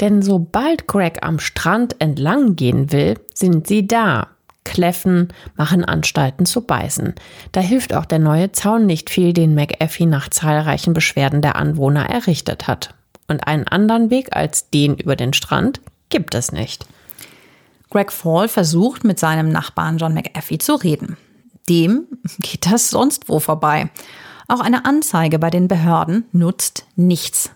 Denn sobald Greg am Strand entlang gehen will, sind sie da. kläffen, machen Anstalten zu beißen. Da hilft auch der neue Zaun nicht viel, den McAfee nach zahlreichen Beschwerden der Anwohner errichtet hat. Und einen anderen Weg als den über den Strand gibt es nicht. Greg Fall versucht mit seinem Nachbarn John McAfee zu reden. Dem [LAUGHS] geht das sonst wo vorbei. Auch eine Anzeige bei den Behörden nutzt nichts.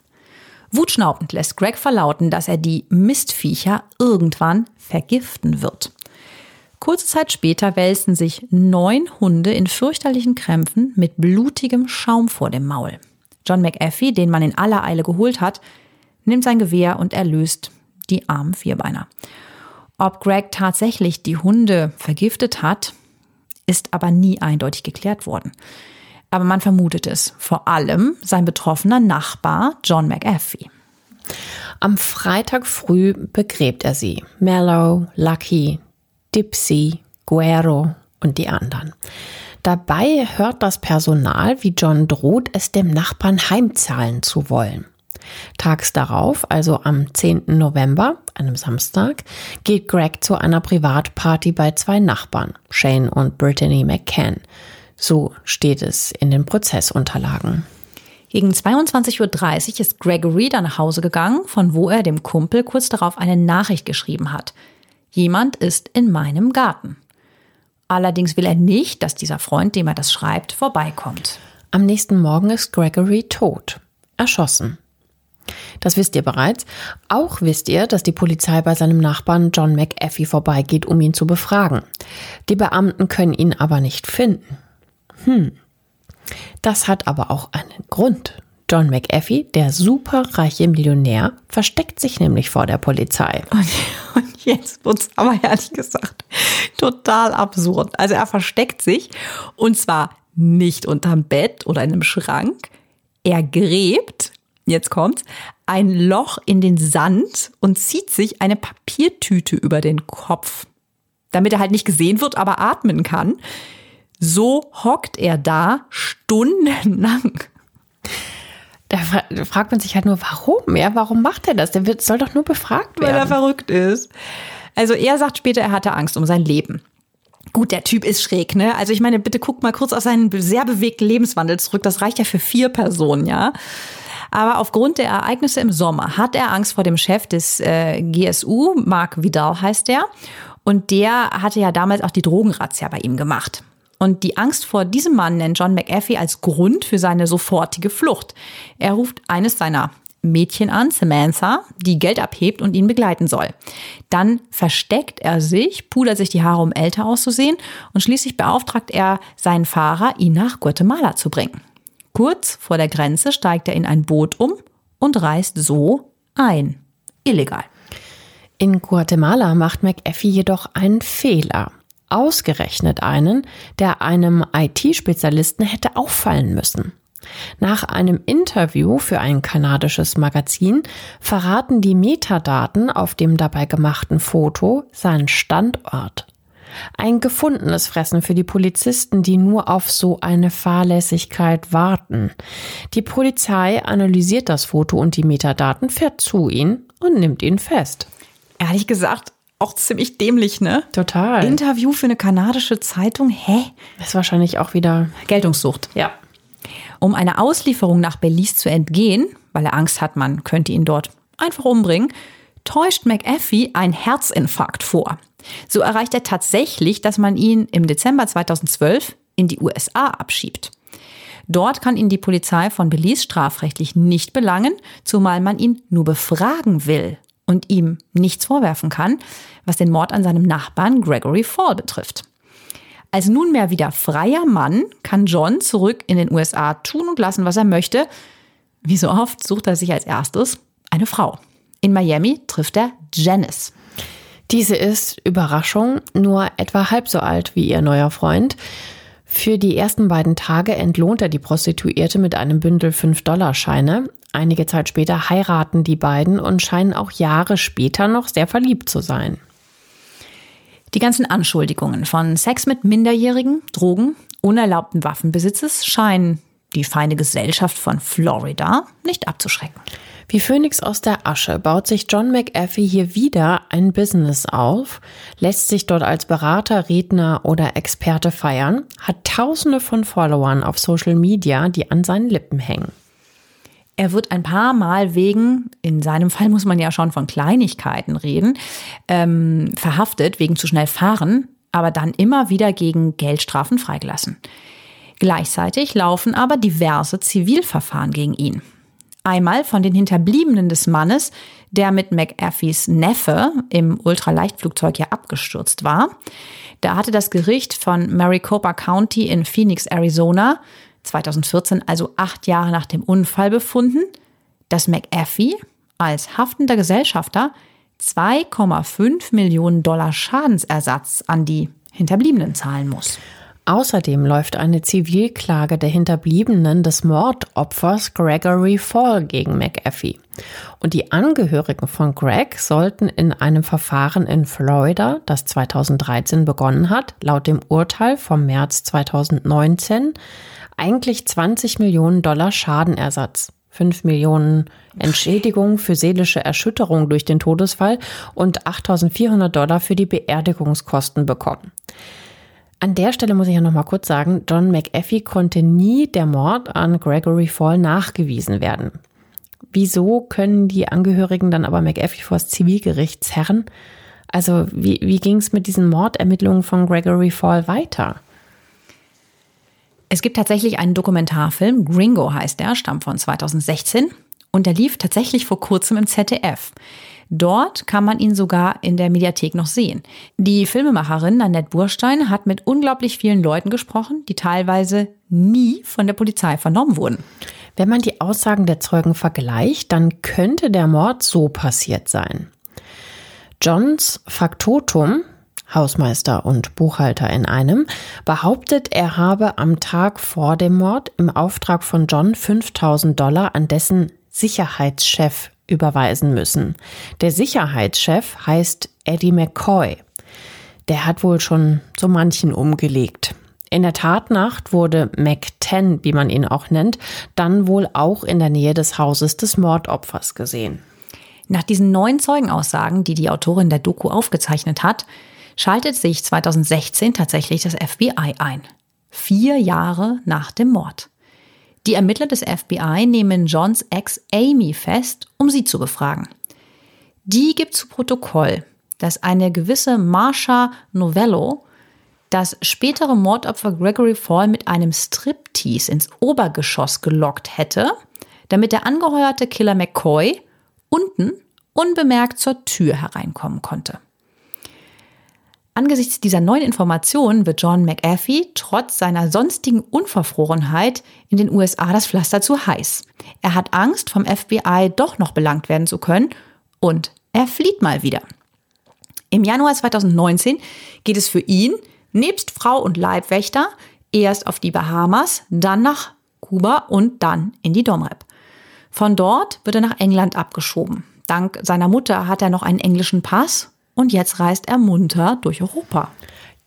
Wutschnaubend lässt Greg verlauten, dass er die Mistviecher irgendwann vergiften wird. Kurze Zeit später wälzen sich neun Hunde in fürchterlichen Krämpfen mit blutigem Schaum vor dem Maul. John McAfee, den man in aller Eile geholt hat, nimmt sein Gewehr und erlöst die armen Vierbeiner. Ob Greg tatsächlich die Hunde vergiftet hat, ist aber nie eindeutig geklärt worden. Aber man vermutet es, vor allem sein betroffener Nachbar John McAfee. Am Freitag früh begräbt er sie. Mellow, Lucky, Dipsy, Guero und die anderen. Dabei hört das Personal, wie John droht, es dem Nachbarn heimzahlen zu wollen. Tags darauf, also am 10. November, einem Samstag, geht Greg zu einer Privatparty bei zwei Nachbarn, Shane und Brittany McCann. So steht es in den Prozessunterlagen. Gegen 22.30 Uhr ist Gregory dann nach Hause gegangen, von wo er dem Kumpel kurz darauf eine Nachricht geschrieben hat. Jemand ist in meinem Garten. Allerdings will er nicht, dass dieser Freund, dem er das schreibt, vorbeikommt. Am nächsten Morgen ist Gregory tot, erschossen. Das wisst ihr bereits. Auch wisst ihr, dass die Polizei bei seinem Nachbarn John McAfee vorbeigeht, um ihn zu befragen. Die Beamten können ihn aber nicht finden. Hm. Das hat aber auch einen Grund. John McAfee, der superreiche Millionär, versteckt sich nämlich vor der Polizei. Und, und jetzt wird's aber ehrlich gesagt total absurd. Also er versteckt sich und zwar nicht unterm Bett oder in einem Schrank. Er gräbt, jetzt kommt's, ein Loch in den Sand und zieht sich eine Papiertüte über den Kopf, damit er halt nicht gesehen wird, aber atmen kann. So hockt er da stundenlang. Da fragt man sich halt nur, warum? Ja, warum macht er das? Der wird, soll doch nur befragt werden. Weil er verrückt ist. Also er sagt später, er hatte Angst um sein Leben. Gut, der Typ ist schräg, ne? Also ich meine, bitte guck mal kurz auf seinen sehr bewegten Lebenswandel zurück. Das reicht ja für vier Personen, ja? Aber aufgrund der Ereignisse im Sommer hat er Angst vor dem Chef des äh, GSU, Mark Vidal heißt der. Und der hatte ja damals auch die Drogenrazzia bei ihm gemacht. Und die Angst vor diesem Mann nennt John McAfee als Grund für seine sofortige Flucht. Er ruft eines seiner Mädchen an, Samantha, die Geld abhebt und ihn begleiten soll. Dann versteckt er sich, pudert sich die Haare, um älter auszusehen und schließlich beauftragt er seinen Fahrer, ihn nach Guatemala zu bringen. Kurz vor der Grenze steigt er in ein Boot um und reist so ein. Illegal. In Guatemala macht McAfee jedoch einen Fehler ausgerechnet einen, der einem IT-Spezialisten hätte auffallen müssen. Nach einem Interview für ein kanadisches Magazin verraten die Metadaten auf dem dabei gemachten Foto seinen Standort. Ein gefundenes Fressen für die Polizisten, die nur auf so eine Fahrlässigkeit warten. Die Polizei analysiert das Foto und die Metadaten, fährt zu ihm und nimmt ihn fest. Ehrlich gesagt, auch ziemlich dämlich, ne? Total. Interview für eine kanadische Zeitung? Hä? Das ist wahrscheinlich auch wieder Geltungssucht. Ja. Um einer Auslieferung nach Belize zu entgehen, weil er Angst hat, man könnte ihn dort einfach umbringen, täuscht McAfee einen Herzinfarkt vor. So erreicht er tatsächlich, dass man ihn im Dezember 2012 in die USA abschiebt. Dort kann ihn die Polizei von Belize strafrechtlich nicht belangen, zumal man ihn nur befragen will und ihm nichts vorwerfen kann, was den Mord an seinem Nachbarn Gregory Fall betrifft. Als nunmehr wieder freier Mann kann John zurück in den USA tun und lassen, was er möchte. Wie so oft sucht er sich als erstes eine Frau. In Miami trifft er Janice. Diese ist, Überraschung, nur etwa halb so alt wie ihr neuer Freund. Für die ersten beiden Tage entlohnt er die Prostituierte mit einem Bündel 5-Dollar-Scheine. Einige Zeit später heiraten die beiden und scheinen auch Jahre später noch sehr verliebt zu sein. Die ganzen Anschuldigungen von Sex mit Minderjährigen, Drogen, unerlaubten Waffenbesitzes scheinen die feine Gesellschaft von Florida nicht abzuschrecken. Wie Phönix aus der Asche baut sich John McAfee hier wieder ein Business auf, lässt sich dort als Berater, Redner oder Experte feiern, hat tausende von Followern auf Social Media, die an seinen Lippen hängen. Er wird ein paar Mal wegen, in seinem Fall muss man ja schon von Kleinigkeiten reden, ähm, verhaftet wegen zu schnell fahren, aber dann immer wieder gegen Geldstrafen freigelassen. Gleichzeitig laufen aber diverse Zivilverfahren gegen ihn. Einmal von den Hinterbliebenen des Mannes, der mit McAfees Neffe im Ultraleichtflugzeug ja abgestürzt war. Da hatte das Gericht von Maricopa County in Phoenix, Arizona, 2014, also acht Jahre nach dem Unfall, befunden, dass McAfee als haftender Gesellschafter 2,5 Millionen Dollar Schadensersatz an die Hinterbliebenen zahlen muss. Außerdem läuft eine Zivilklage der Hinterbliebenen des Mordopfers Gregory Fall gegen McAfee. Und die Angehörigen von Greg sollten in einem Verfahren in Florida, das 2013 begonnen hat, laut dem Urteil vom März 2019 eigentlich 20 Millionen Dollar Schadenersatz 5 Millionen Entschädigung für seelische Erschütterung durch den Todesfall und 8.400 Dollar für die Beerdigungskosten bekommen. An der Stelle muss ich ja noch mal kurz sagen, John McAfee konnte nie der Mord an Gregory Fall nachgewiesen werden. Wieso können die Angehörigen dann aber McAfee vor das Zivilgericht zerren? Also wie, wie ging es mit diesen Mordermittlungen von Gregory Fall weiter? Es gibt tatsächlich einen Dokumentarfilm, Gringo heißt der, stammt von 2016 und der lief tatsächlich vor kurzem im ZDF. Dort kann man ihn sogar in der Mediathek noch sehen. Die Filmemacherin Annette Burstein hat mit unglaublich vielen Leuten gesprochen, die teilweise nie von der Polizei vernommen wurden. Wenn man die Aussagen der Zeugen vergleicht, dann könnte der Mord so passiert sein. Johns Faktotum, Hausmeister und Buchhalter in einem, behauptet, er habe am Tag vor dem Mord im Auftrag von John 5000 Dollar an dessen Sicherheitschef überweisen müssen. Der Sicherheitschef heißt Eddie McCoy. Der hat wohl schon so manchen umgelegt. In der Tatnacht wurde Mac-10, wie man ihn auch nennt, dann wohl auch in der Nähe des Hauses des Mordopfers gesehen. Nach diesen neuen Zeugenaussagen, die die Autorin der Doku aufgezeichnet hat, schaltet sich 2016 tatsächlich das FBI ein. Vier Jahre nach dem Mord. Die Ermittler des FBI nehmen Johns Ex Amy fest, um sie zu befragen. Die gibt zu Protokoll, dass eine gewisse Marsha Novello das spätere Mordopfer Gregory Fall mit einem Striptease ins Obergeschoss gelockt hätte, damit der angeheuerte Killer McCoy unten unbemerkt zur Tür hereinkommen konnte. Angesichts dieser neuen Informationen wird John McAfee trotz seiner sonstigen Unverfrorenheit in den USA das Pflaster zu heiß. Er hat Angst, vom FBI doch noch belangt werden zu können und er flieht mal wieder. Im Januar 2019 geht es für ihn, nebst Frau und Leibwächter, erst auf die Bahamas, dann nach Kuba und dann in die Domrep. Von dort wird er nach England abgeschoben. Dank seiner Mutter hat er noch einen englischen Pass und jetzt reist er munter durch Europa.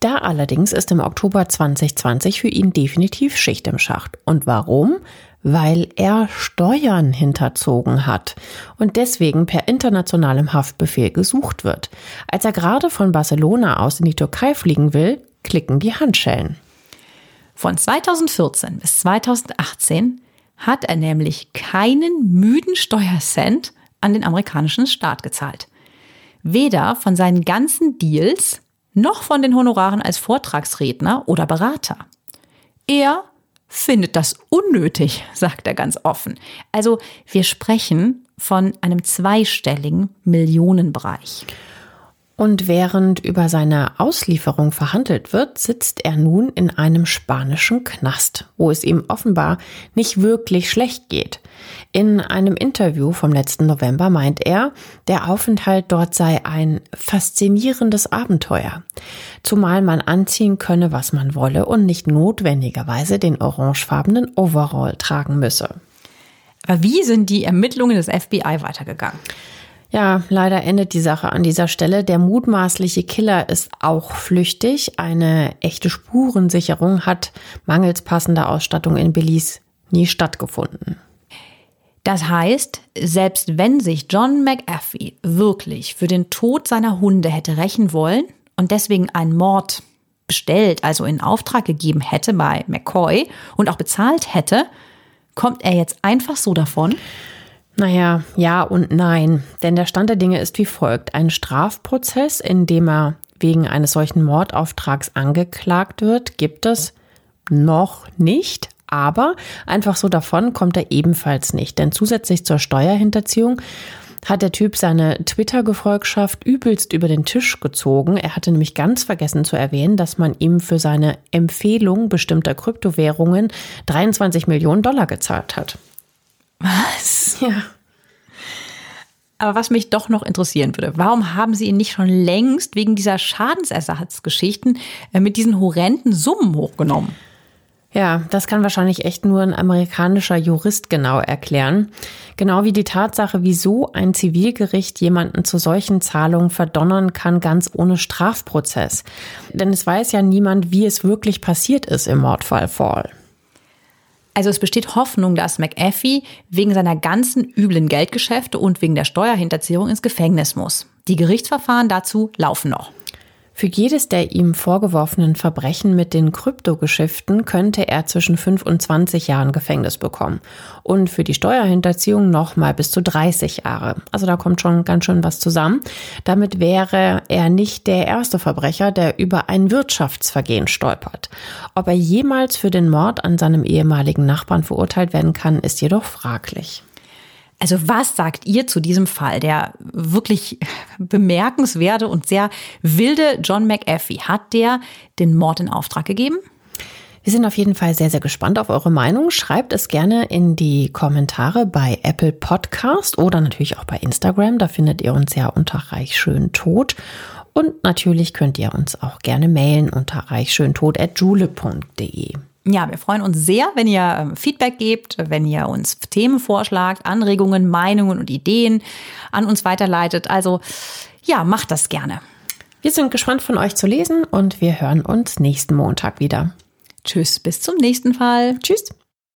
Da allerdings ist im Oktober 2020 für ihn definitiv Schicht im Schacht. Und warum? Weil er Steuern hinterzogen hat und deswegen per internationalem Haftbefehl gesucht wird. Als er gerade von Barcelona aus in die Türkei fliegen will, klicken die Handschellen. Von 2014 bis 2018 hat er nämlich keinen müden Steuercent an den amerikanischen Staat gezahlt weder von seinen ganzen Deals noch von den Honoraren als Vortragsredner oder Berater. Er findet das unnötig, [LAUGHS] sagt er ganz offen. Also wir sprechen von einem zweistelligen Millionenbereich. Und während über seine Auslieferung verhandelt wird, sitzt er nun in einem spanischen Knast, wo es ihm offenbar nicht wirklich schlecht geht. In einem Interview vom letzten November meint er, der Aufenthalt dort sei ein faszinierendes Abenteuer, zumal man anziehen könne, was man wolle und nicht notwendigerweise den orangefarbenen Overall tragen müsse. Aber wie sind die Ermittlungen des FBI weitergegangen? Ja, leider endet die Sache an dieser Stelle. Der mutmaßliche Killer ist auch flüchtig. Eine echte Spurensicherung hat mangels passender Ausstattung in Belize nie stattgefunden. Das heißt, selbst wenn sich John McAfee wirklich für den Tod seiner Hunde hätte rächen wollen und deswegen einen Mord bestellt, also in Auftrag gegeben hätte bei McCoy und auch bezahlt hätte, kommt er jetzt einfach so davon? Naja, ja und nein. Denn der Stand der Dinge ist wie folgt. Ein Strafprozess, in dem er wegen eines solchen Mordauftrags angeklagt wird, gibt es noch nicht. Aber einfach so davon kommt er ebenfalls nicht. Denn zusätzlich zur Steuerhinterziehung hat der Typ seine Twitter-Gefolgschaft übelst über den Tisch gezogen. Er hatte nämlich ganz vergessen zu erwähnen, dass man ihm für seine Empfehlung bestimmter Kryptowährungen 23 Millionen Dollar gezahlt hat. Was? Ja. Aber was mich doch noch interessieren würde, warum haben Sie ihn nicht schon längst wegen dieser Schadensersatzgeschichten äh, mit diesen horrenden Summen hochgenommen? Ja, das kann wahrscheinlich echt nur ein amerikanischer Jurist genau erklären. Genau wie die Tatsache, wieso ein Zivilgericht jemanden zu solchen Zahlungen verdonnern kann, ganz ohne Strafprozess. Denn es weiß ja niemand, wie es wirklich passiert ist im Mordfall Fall. Also es besteht Hoffnung, dass McAfee wegen seiner ganzen üblen Geldgeschäfte und wegen der Steuerhinterziehung ins Gefängnis muss. Die Gerichtsverfahren dazu laufen noch. Für jedes der ihm vorgeworfenen Verbrechen mit den Kryptogeschäften könnte er zwischen 5 und 20 Jahren Gefängnis bekommen. Und für die Steuerhinterziehung nochmal bis zu 30 Jahre. Also da kommt schon ganz schön was zusammen. Damit wäre er nicht der erste Verbrecher, der über ein Wirtschaftsvergehen stolpert. Ob er jemals für den Mord an seinem ehemaligen Nachbarn verurteilt werden kann, ist jedoch fraglich. Also was sagt ihr zu diesem Fall? Der wirklich bemerkenswerte und sehr wilde John McAfee, hat der den Mord in Auftrag gegeben? Wir sind auf jeden Fall sehr, sehr gespannt auf eure Meinung. Schreibt es gerne in die Kommentare bei Apple Podcast oder natürlich auch bei Instagram. Da findet ihr uns ja unter Reich schön tot. Und natürlich könnt ihr uns auch gerne mailen unter reichschöntot.jule.de. Ja, wir freuen uns sehr, wenn ihr ähm, Feedback gebt, wenn ihr uns Themen vorschlagt, Anregungen, Meinungen und Ideen an uns weiterleitet. Also ja, macht das gerne. Wir sind gespannt von euch zu lesen und wir hören uns nächsten Montag wieder. Tschüss, bis zum nächsten Fall. Tschüss.